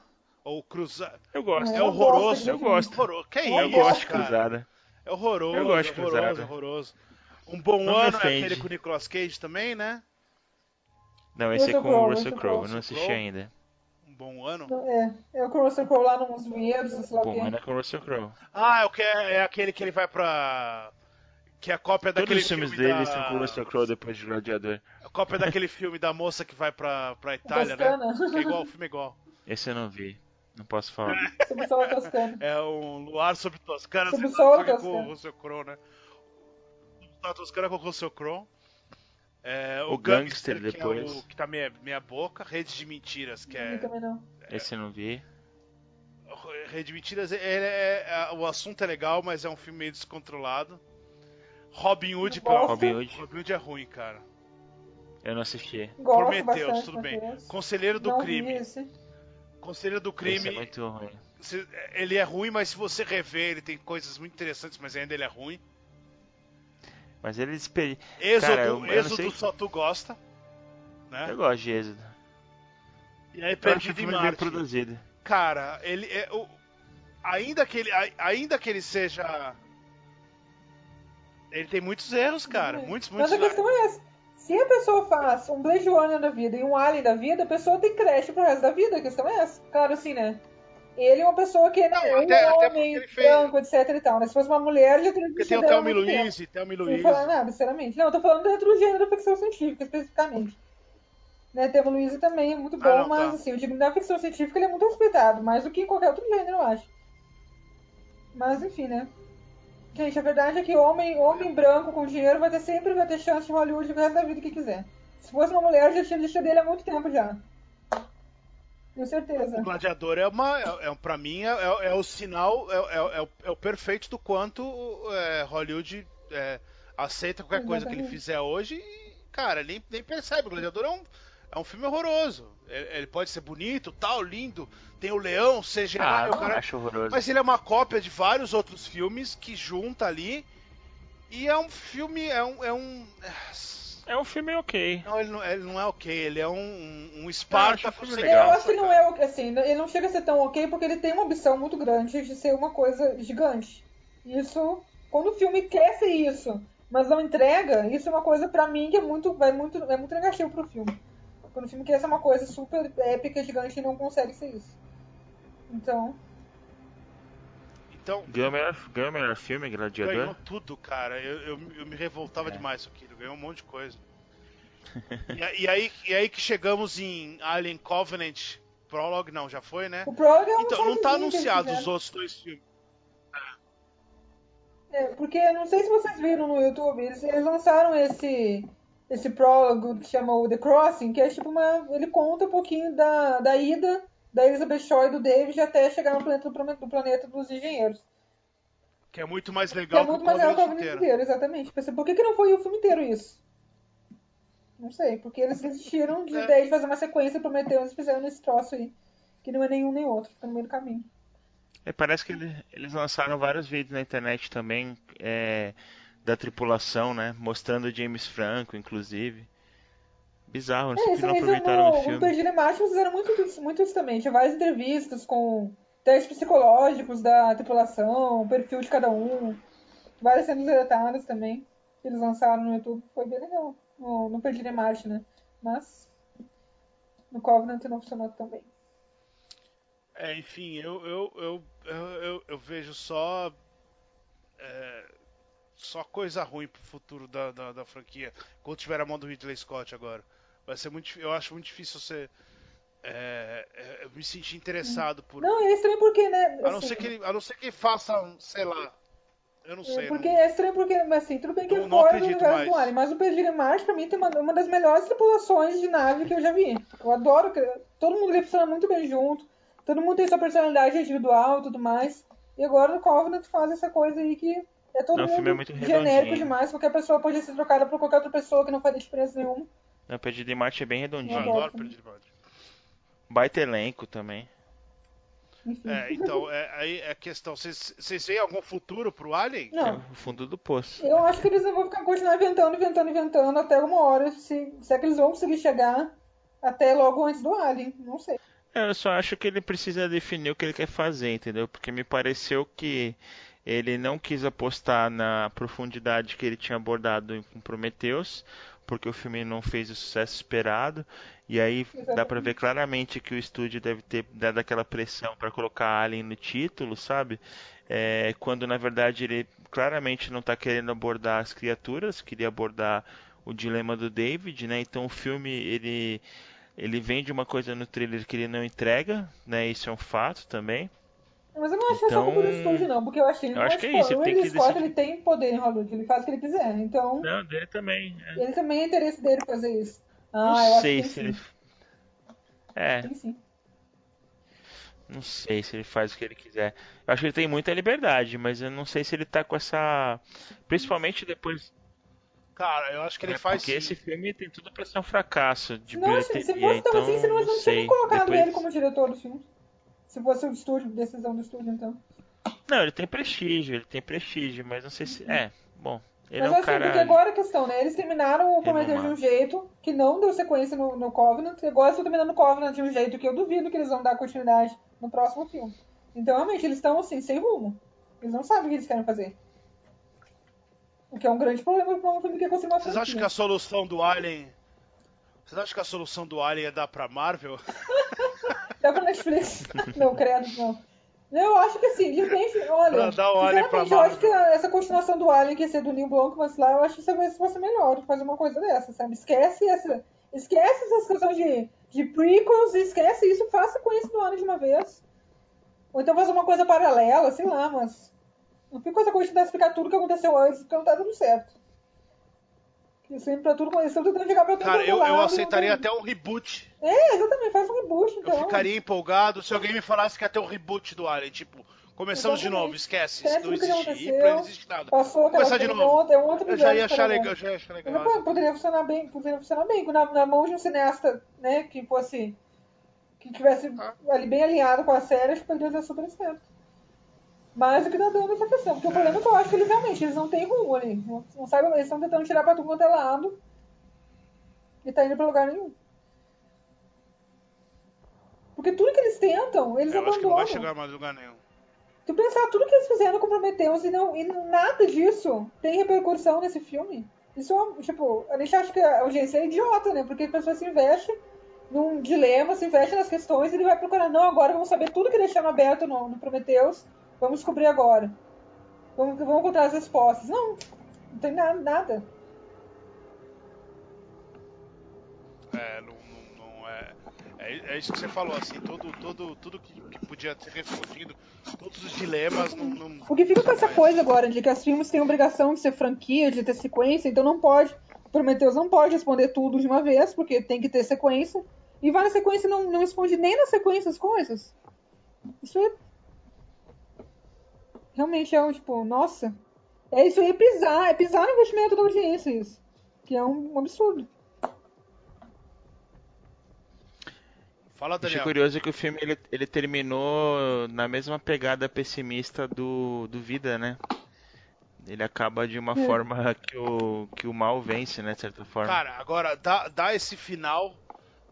Ou Cruzada. Eu gosto. É Eu horroroso. gosto Eu gosto. Horroroso. Que Eu isso, Eu gosto de cruzada. É horroroso. Eu gosto de horroroso, Cruzada. horroroso. Um bom Não ano é aquele com o Nicolas Cage também, né? Não, esse é Russell com Crowe, o Russell Crowe. Eu não assisti ainda. Um bom ano. É, é o que o Russell Crowe lá nos vinhedos, sei lá Bom, não é com o Russell Crowe. Ah, é, o que é, é aquele que ele vai pra. Que é a cópia Todos daquele os filmes filme dele da... são com o Russell Crowe depois de Gladiador. A cópia daquele filme da moça que vai pra, pra Itália, Toscana. né? É igual, o filme é igual. Esse eu não vi. Não posso falar. Sobre o solo toscano. É um Luar sobre Toscana, Sobre o só solo que é com toscano. o Russell Crowe, né? A Toscana com o Russell Crowe. É, o, O Gangster, Gangster que, depois. é o, que tá meia, meia boca. Rede de Mentiras, que é... também não. Esse eu não vi. Rede de Mentiras, ele é, é- o assunto é legal, mas é um filme meio descontrolado. Robin Hood, pelo- Robin Hood. Robin Hood é ruim, cara. Eu não assisti. Gosto Prometeus, bastante, tudo bem. Conselheiro do não Crime. Vi esse. Conselheiro do Esse Crime, é muito ruim. se- ele é ruim, mas se você rever, ele tem coisas muito interessantes, mas ainda ele é ruim. Mas ele experi... Êxodo, Cara, eu- Êxodo só tu gosta. Né? Eu gosto de Êxodo. E aí Perdido em Marte. produzido. Cara, ele é o ainda que ele ai- ainda que ele seja ele tem muitos erros, cara, muitos Mas muitos. a questão é essa. Se a pessoa faz um Blade Runner da vida e um Alien da vida, a pessoa tem creche pro resto da vida. A questão é essa. Claro, assim, né? Ele é uma pessoa que não, é um até- homem fez- branco, etc e tal. Né? Se fosse uma mulher, já teria Porque que tem o tempo. Louise, Thelma e Não vou falar nada, sinceramente. Não, eu tô falando dentro do gênero da ficção científica, especificamente. Né, Thelma Louise também é muito bom, Ah, não, mas tá. assim, eu digo, na ficção científica ele é muito respeitado, mais do que em qualquer outro gênero, eu acho. Mas enfim, né? Gente, a verdade é que homem, homem branco com dinheiro vai ter sempre vai ter chance de Hollywood o resto da vida que quiser. Se fosse uma mulher, já tinha desistiu dele há muito tempo já. Com certeza. O Gladiador é uma é, é para mim é, é- é o sinal é, é- é o, é o perfeito do quanto é, Hollywood aceita qualquer coisa que ele Exatamente. fizer hoje e, cara, nem, nem percebe. O Gladiador é um, é um filme horroroso. Ele, pode ser bonito, tal, lindo. Tem o leão, CGI, Ah, o não cara- acho horroroso. Mas ele é uma cópia de vários outros filmes que junta ali. E é um filme. É um. É um... É um filme ok. Não, ele não, ele não é ok, ele é um, um sem legal. Eu acho que não é assim, ele não chega a ser tão ok porque ele tem uma ambição muito grande de ser uma coisa gigante. Isso, quando o filme quer ser isso, mas não entrega, isso é uma coisa pra mim que é muito, vai muito, é muito negativo pro filme. Quando o filme quer ser uma coisa super épica, gigante e não consegue ser isso. Então, Então, Ganhou o melhor, ganhou o melhor filme, Gladiador? ganhou tudo, cara. Eu, eu, eu me revoltava É. demais com aquilo, ganhou um monte de coisa. e, e aí, e aí que chegamos em Alien Covenant Prologue, não, já foi, né? o prólogo é um Então, não tá que anunciado os outros dois filmes. É, porque eu não sei se vocês viram no YouTube, eles, eles lançaram esse esse prólogo que chama o The Crossing, que é tipo uma. Ele conta um pouquinho da, da ida da Elizabeth Shaw e do David até chegar no planeta do, plane- do planeta dos engenheiros. Que é muito mais Que legal é que, muito o mais legal que o Covenant inteiro. inteiro, exatamente. Pensei, por que, que não foi o filme inteiro isso? Não sei, porque eles desistiram de É. ideia de fazer uma sequência e Prometheus e fizeram esse troço aí. Que não é nenhum nem outro, fica no meio do caminho. É, parece que ele- eles lançaram vários vídeos na internet também é, da tripulação, né? Mostrando o James Franco, inclusive. Bizarro, não sei É, por isso que não aproveitaram no no, no filme. Perdido em Marte fizeram muito, disso- muito isso também. Tinha várias entrevistas com testes psicológicos da tripulação, o perfil de cada um, várias cenas deletadas também, que eles lançaram no YouTube. Foi bem legal. No, no Perdido Marte, né? Mas no Covenant não funcionou tão bem. É, enfim, eu, eu, eu, eu, eu, eu vejo só. É, só coisa ruim pro futuro da, da, da franquia. Quando tiver a mão do Ridley Scott agora. Vai ser muito. Eu acho muito difícil você. é, é, eu me sentir interessado por. Não, é estranho porque, né? A não assim, ser que ele, a não ser que ele faça, um, sei lá. Eu não sei. Porque não- é estranho porque, assim, tudo bem que Não- é fora do universo mais. do Alien, mas o em Marte, pra mim, tem uma, uma das melhores tripulações de nave que eu já vi. Eu adoro, todo mundo funciona muito bem junto, todo mundo tem sua personalidade individual e tudo mais. E agora no Covenant faz essa coisa aí que é todo Não, o mundo filme é muito genérico demais, qualquer pessoa pode ser trocada por qualquer outra pessoa que não faria diferença nenhuma. Na Perdido em Marte é bem Eu redondinho. adoro. adoro Perdido em Marte. Baita elenco também. É, então, é, aí é a questão. Vocês veem algum futuro pro Alien? É Não, o fundo do poço. eu acho que eles não vão ficar continuar inventando, inventando, inventando até alguma hora, se, se é que eles vão conseguir chegar até logo antes do Alien, não sei. É, Eu só acho que ele precisa definir o que ele quer fazer, entendeu? Porque me pareceu que ele não quis apostar na profundidade que ele tinha abordado em Prometheus, porque o filme não fez o sucesso esperado. E aí dá pra ver claramente que o estúdio deve ter dado aquela pressão pra colocar Alien no título, sabe? É, quando na verdade ele claramente não tá querendo abordar as criaturas, queria abordar o dilema do David, né? Então o filme ele ele vende uma coisa no trailer que ele não entrega, né? Isso é um fato também. Mas eu não acho que é só Então, culpa do estúdio, não, porque eu achei eu acho que é isso, ele o tem Ridley Scott decidir. ele tem poder em Hollywood, ele faz o que ele quiser, então Não, dele também. é. ele também é interesse dele fazer isso. Ah, eu não acho sei que se ele. sim. É, Tem sim. não sei se ele faz o que ele quiser. Eu acho que ele tem muita liberdade, mas eu não sei se ele tá com essa. Principalmente depois. Cara, eu acho que ele é, faz. Porque sim. esse filme tem tudo pra ser um fracasso de Não, se, se bilheteria, fosse tão então assim, eles não não nem sei. colocado Depois- ele como diretor do filme. Se fosse o estúdio, decisão do estúdio, então. Não, ele tem prestígio, ele tem prestígio, mas não sei se. É, bom. Ele Mas é um assim, porque cara. agora a questão, né? Eles terminaram o Prometheus de um jeito que não deu sequência no, no Covenant, e agora estão terminando o Covenant de um jeito que eu duvido que eles vão dar continuidade no próximo filme. Então, realmente, eles estão, assim, sem rumo. Eles não sabem o que eles querem fazer. O que é um grande problema para um filme que construir uma Vocês acham que a solução do Alien. Vocês acham que a solução do Alien é dar pra Marvel? Dá pra Netflix? não, credo, não. Eu acho que assim, de repente, olha, Pra sinceramente, eu acho que essa continuação do Alien que ia ser do Neil Blomkamp lá, eu acho que isso vai ser melhor fazer uma coisa dessa, sabe? Esquece essa, esquece essas questões de, de prequels, esquece isso, faça com isso do Alien de uma vez. Ou então fazer uma coisa paralela, sei lá, mas não fica com essa coisa de explicar tudo que aconteceu antes, porque não tá dando certo. E sempre pra tudo, eles estão tentando chegar pra tudo Cara, é eu, lado, eu aceitaria até um reboot. É, exatamente, faz um reboot, Eu então. ficaria empolgado se alguém me falasse que ia ter um reboot do Alien. Tipo, começamos de novo, esquece. Esquece Isso não existe. aconteceu, E pra ele não existe nada. Passou Vamos começar de novo. outra, é um outro Eu já ia achar paralelo. legal, eu já ia achar Mas, legal. pô, poderia funcionar bem, poderia funcionar bem, na, na mão de um cineasta, né, que fosse, que tivesse Ah. ali bem alinhado com a série, acho que poderia dar super certo. Mas o que tá dando essa questão, porque o problema é que eu acho que eles realmente, eles não têm rumo ali, não, não sabem, eles estão tentando tirar pra tudo quanto é lado, e tá indo pra lugar nenhum. Porque tudo que eles tentam, eles Eu acho que não vai abandonam. chegar mais lugar nenhum. Tu pensar tudo que eles fizeram com Prometheus e, não, e nada disso tem repercussão nesse filme. Isso é, tipo, a gente acha que a audiência é idiota, né? Porque a pessoa se investe num dilema, se investe nas questões e ele vai procurar, não, agora vamos saber tudo que deixaram aberto no, no Prometheus, vamos descobrir agora. Vamos, vamos encontrar as respostas. Não, não tem nada. nada. É, não, não, não é, é. É isso que você falou, assim, todo, todo, tudo que, que podia ter respondido, todos os dilemas não. não Porque fica com essa coisa agora de que as filmes têm obrigação de ser franquia, de ter sequência, então não pode. Prometheus não pode responder tudo de uma vez, porque tem que ter sequência. E vai na sequência e não, não responde nem na sequência as coisas. Isso é. Realmente é um, tipo, nossa. É isso aí, é pisar, é pisar no investimento da audiência, isso. Que é um, um absurdo. Fala, Achei Daniel. curioso que o filme ele, ele terminou na mesma pegada pessimista do, do Vida, né? Ele acaba de uma É. forma que o, que o mal vence, né? De certa forma. Cara, agora dá, dá esse final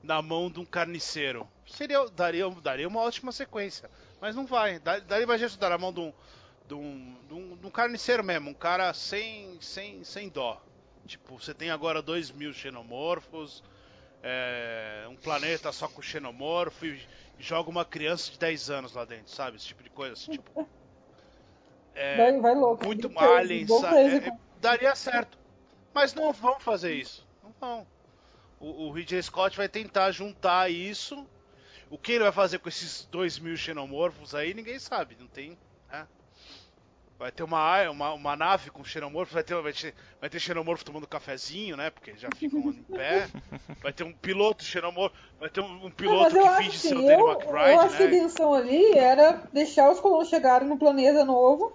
na mão de um carniceiro. Seria, daria, daria uma ótima sequência. Mas não vai. Dá- Daria mais jeito dar na mão de um, de, um, de, um, de um carniceiro mesmo. Um cara sem, sem, sem dó. Tipo, você tem agora 2 mil xenomorfos. é, um planeta só com xenomorfo. E joga uma criança de 10 anos lá dentro, sabe? Esse tipo de coisa. assim, tipo, é, Vai, vai louco. muito alien, sabe? é, daria certo. Mas não vão fazer isso. Não vão. O, o Ridley Scott vai tentar juntar isso. O que ele vai fazer com esses dois mil xenomorfos aí, ninguém sabe. Não tem. né? Vai ter uma, uma, uma nave com xenomorfos, vai ter, vai, ter, vai ter xenomorfo tomando cafezinho, né? Porque já ficam em pé. Vai ter um piloto xenomorfo, vai ter um, um Não, piloto eu que finge assim, ser o Danny eu McBride, acho que a né? intenção ali era deixar os colonos chegarem no planeta novo,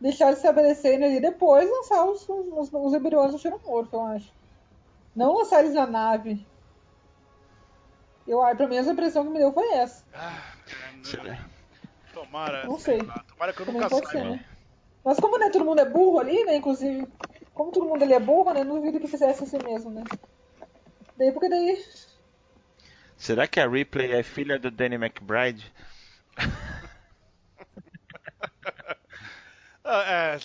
deixar eles se estabelecerem ali e depois lançar os, os, os embriões do xenomorfo, eu acho. Não lançar eles na nave. Eu, pelo menos a impressão que me deu foi essa. Ah, Será? tomara, Não sei. lá, tomara que eu Também nunca saiba. ser, né? Mas como né, todo mundo é burro ali, né? Inclusive, como todo mundo ali é burro, né? Não duvido que fizesse assim mesmo, né? Daí porque daí. Será que a Ripley é filha do Danny McBride? Ah, é.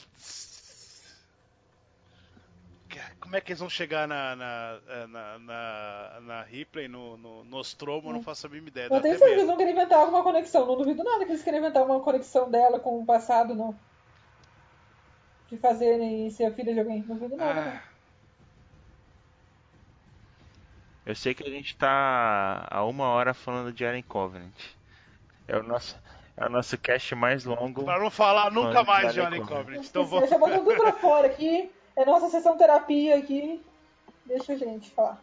Como é que eles vão chegar na, na, é, na, na, na Ripley, no, no Nostromo? Eu não faço a mínima ideia. Eu tenho certeza que eles vão querer inventar alguma conexão. Não duvido nada que eles querem inventar uma conexão dela com o passado, não. De fazerem ser a filha de alguém. Não duvido nada, Ah. Eu sei que a gente tá há uma hora falando de Alien Covenant. É o nosso, é o nosso cast mais longo. pra não falar nunca mais de Alien Covenant. Covenant. Então vou... Eu já botando tudo pra fora aqui. É nossa sessão terapia aqui. Deixa a gente falar.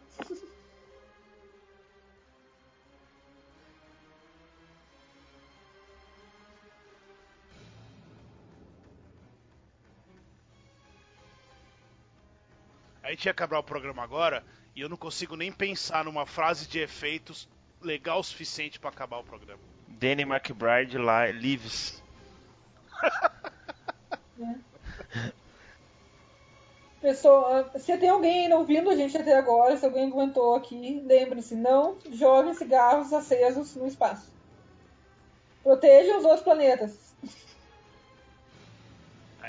A gente ia acabar o programa agora e eu não consigo nem pensar numa frase de efeitos legal o suficiente pra acabar o programa. Danny McBride lá, lives. Pessoa, se tem alguém ainda ouvindo a gente até agora, se alguém aguentou aqui, lembre-se, não joguem cigarros acesos no espaço. Protejam os outros planetas.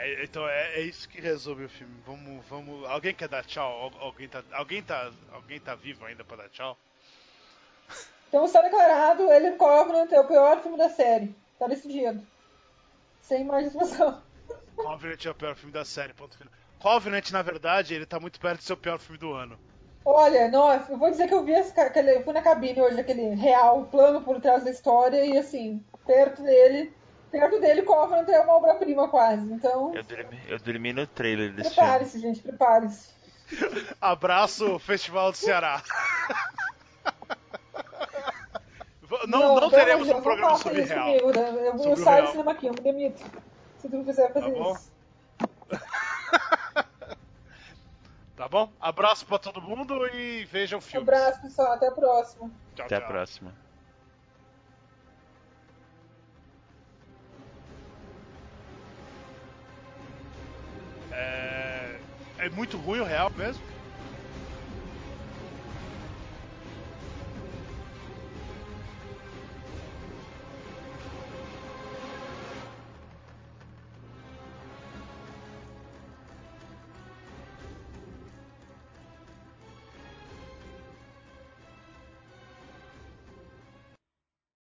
É, então é, é isso que resolve o filme. Vamos, vamos. Alguém quer dar tchau? Al- Alguém tá, alguém tá, alguém tá vivo ainda pra dar tchau? Então está declarado Alien Covenant é o pior filme da série. Tá decidido. Sem mais discussão. Covenant é o pior filme da série, ponto final. Covenant, na verdade, ele tá muito perto de ser o pior filme do ano. Olha, nossa, eu vou dizer que eu vi esse, aquele, eu fui na cabine hoje, aquele real plano por trás da história, e assim, perto dele, perto dele, Covenant é uma obra-prima quase. Então, Eu dormi, eu dormi no trailer desse filme. prepare-se, gente, prepare-se. Abraço, Festival do Ceará. não, não, pelo teremos um programa não sobre real. comigo, né? Eu, saio real. do cinema aqui, eu me demito. Se tu não quiser fazer Tá bom? isso. Tá bom? Abraço pra todo mundo e vejam o Um filme. abraço, pessoal. Até a próxima. Tchau, Até a tchau. próxima. É... é muito ruim o real mesmo?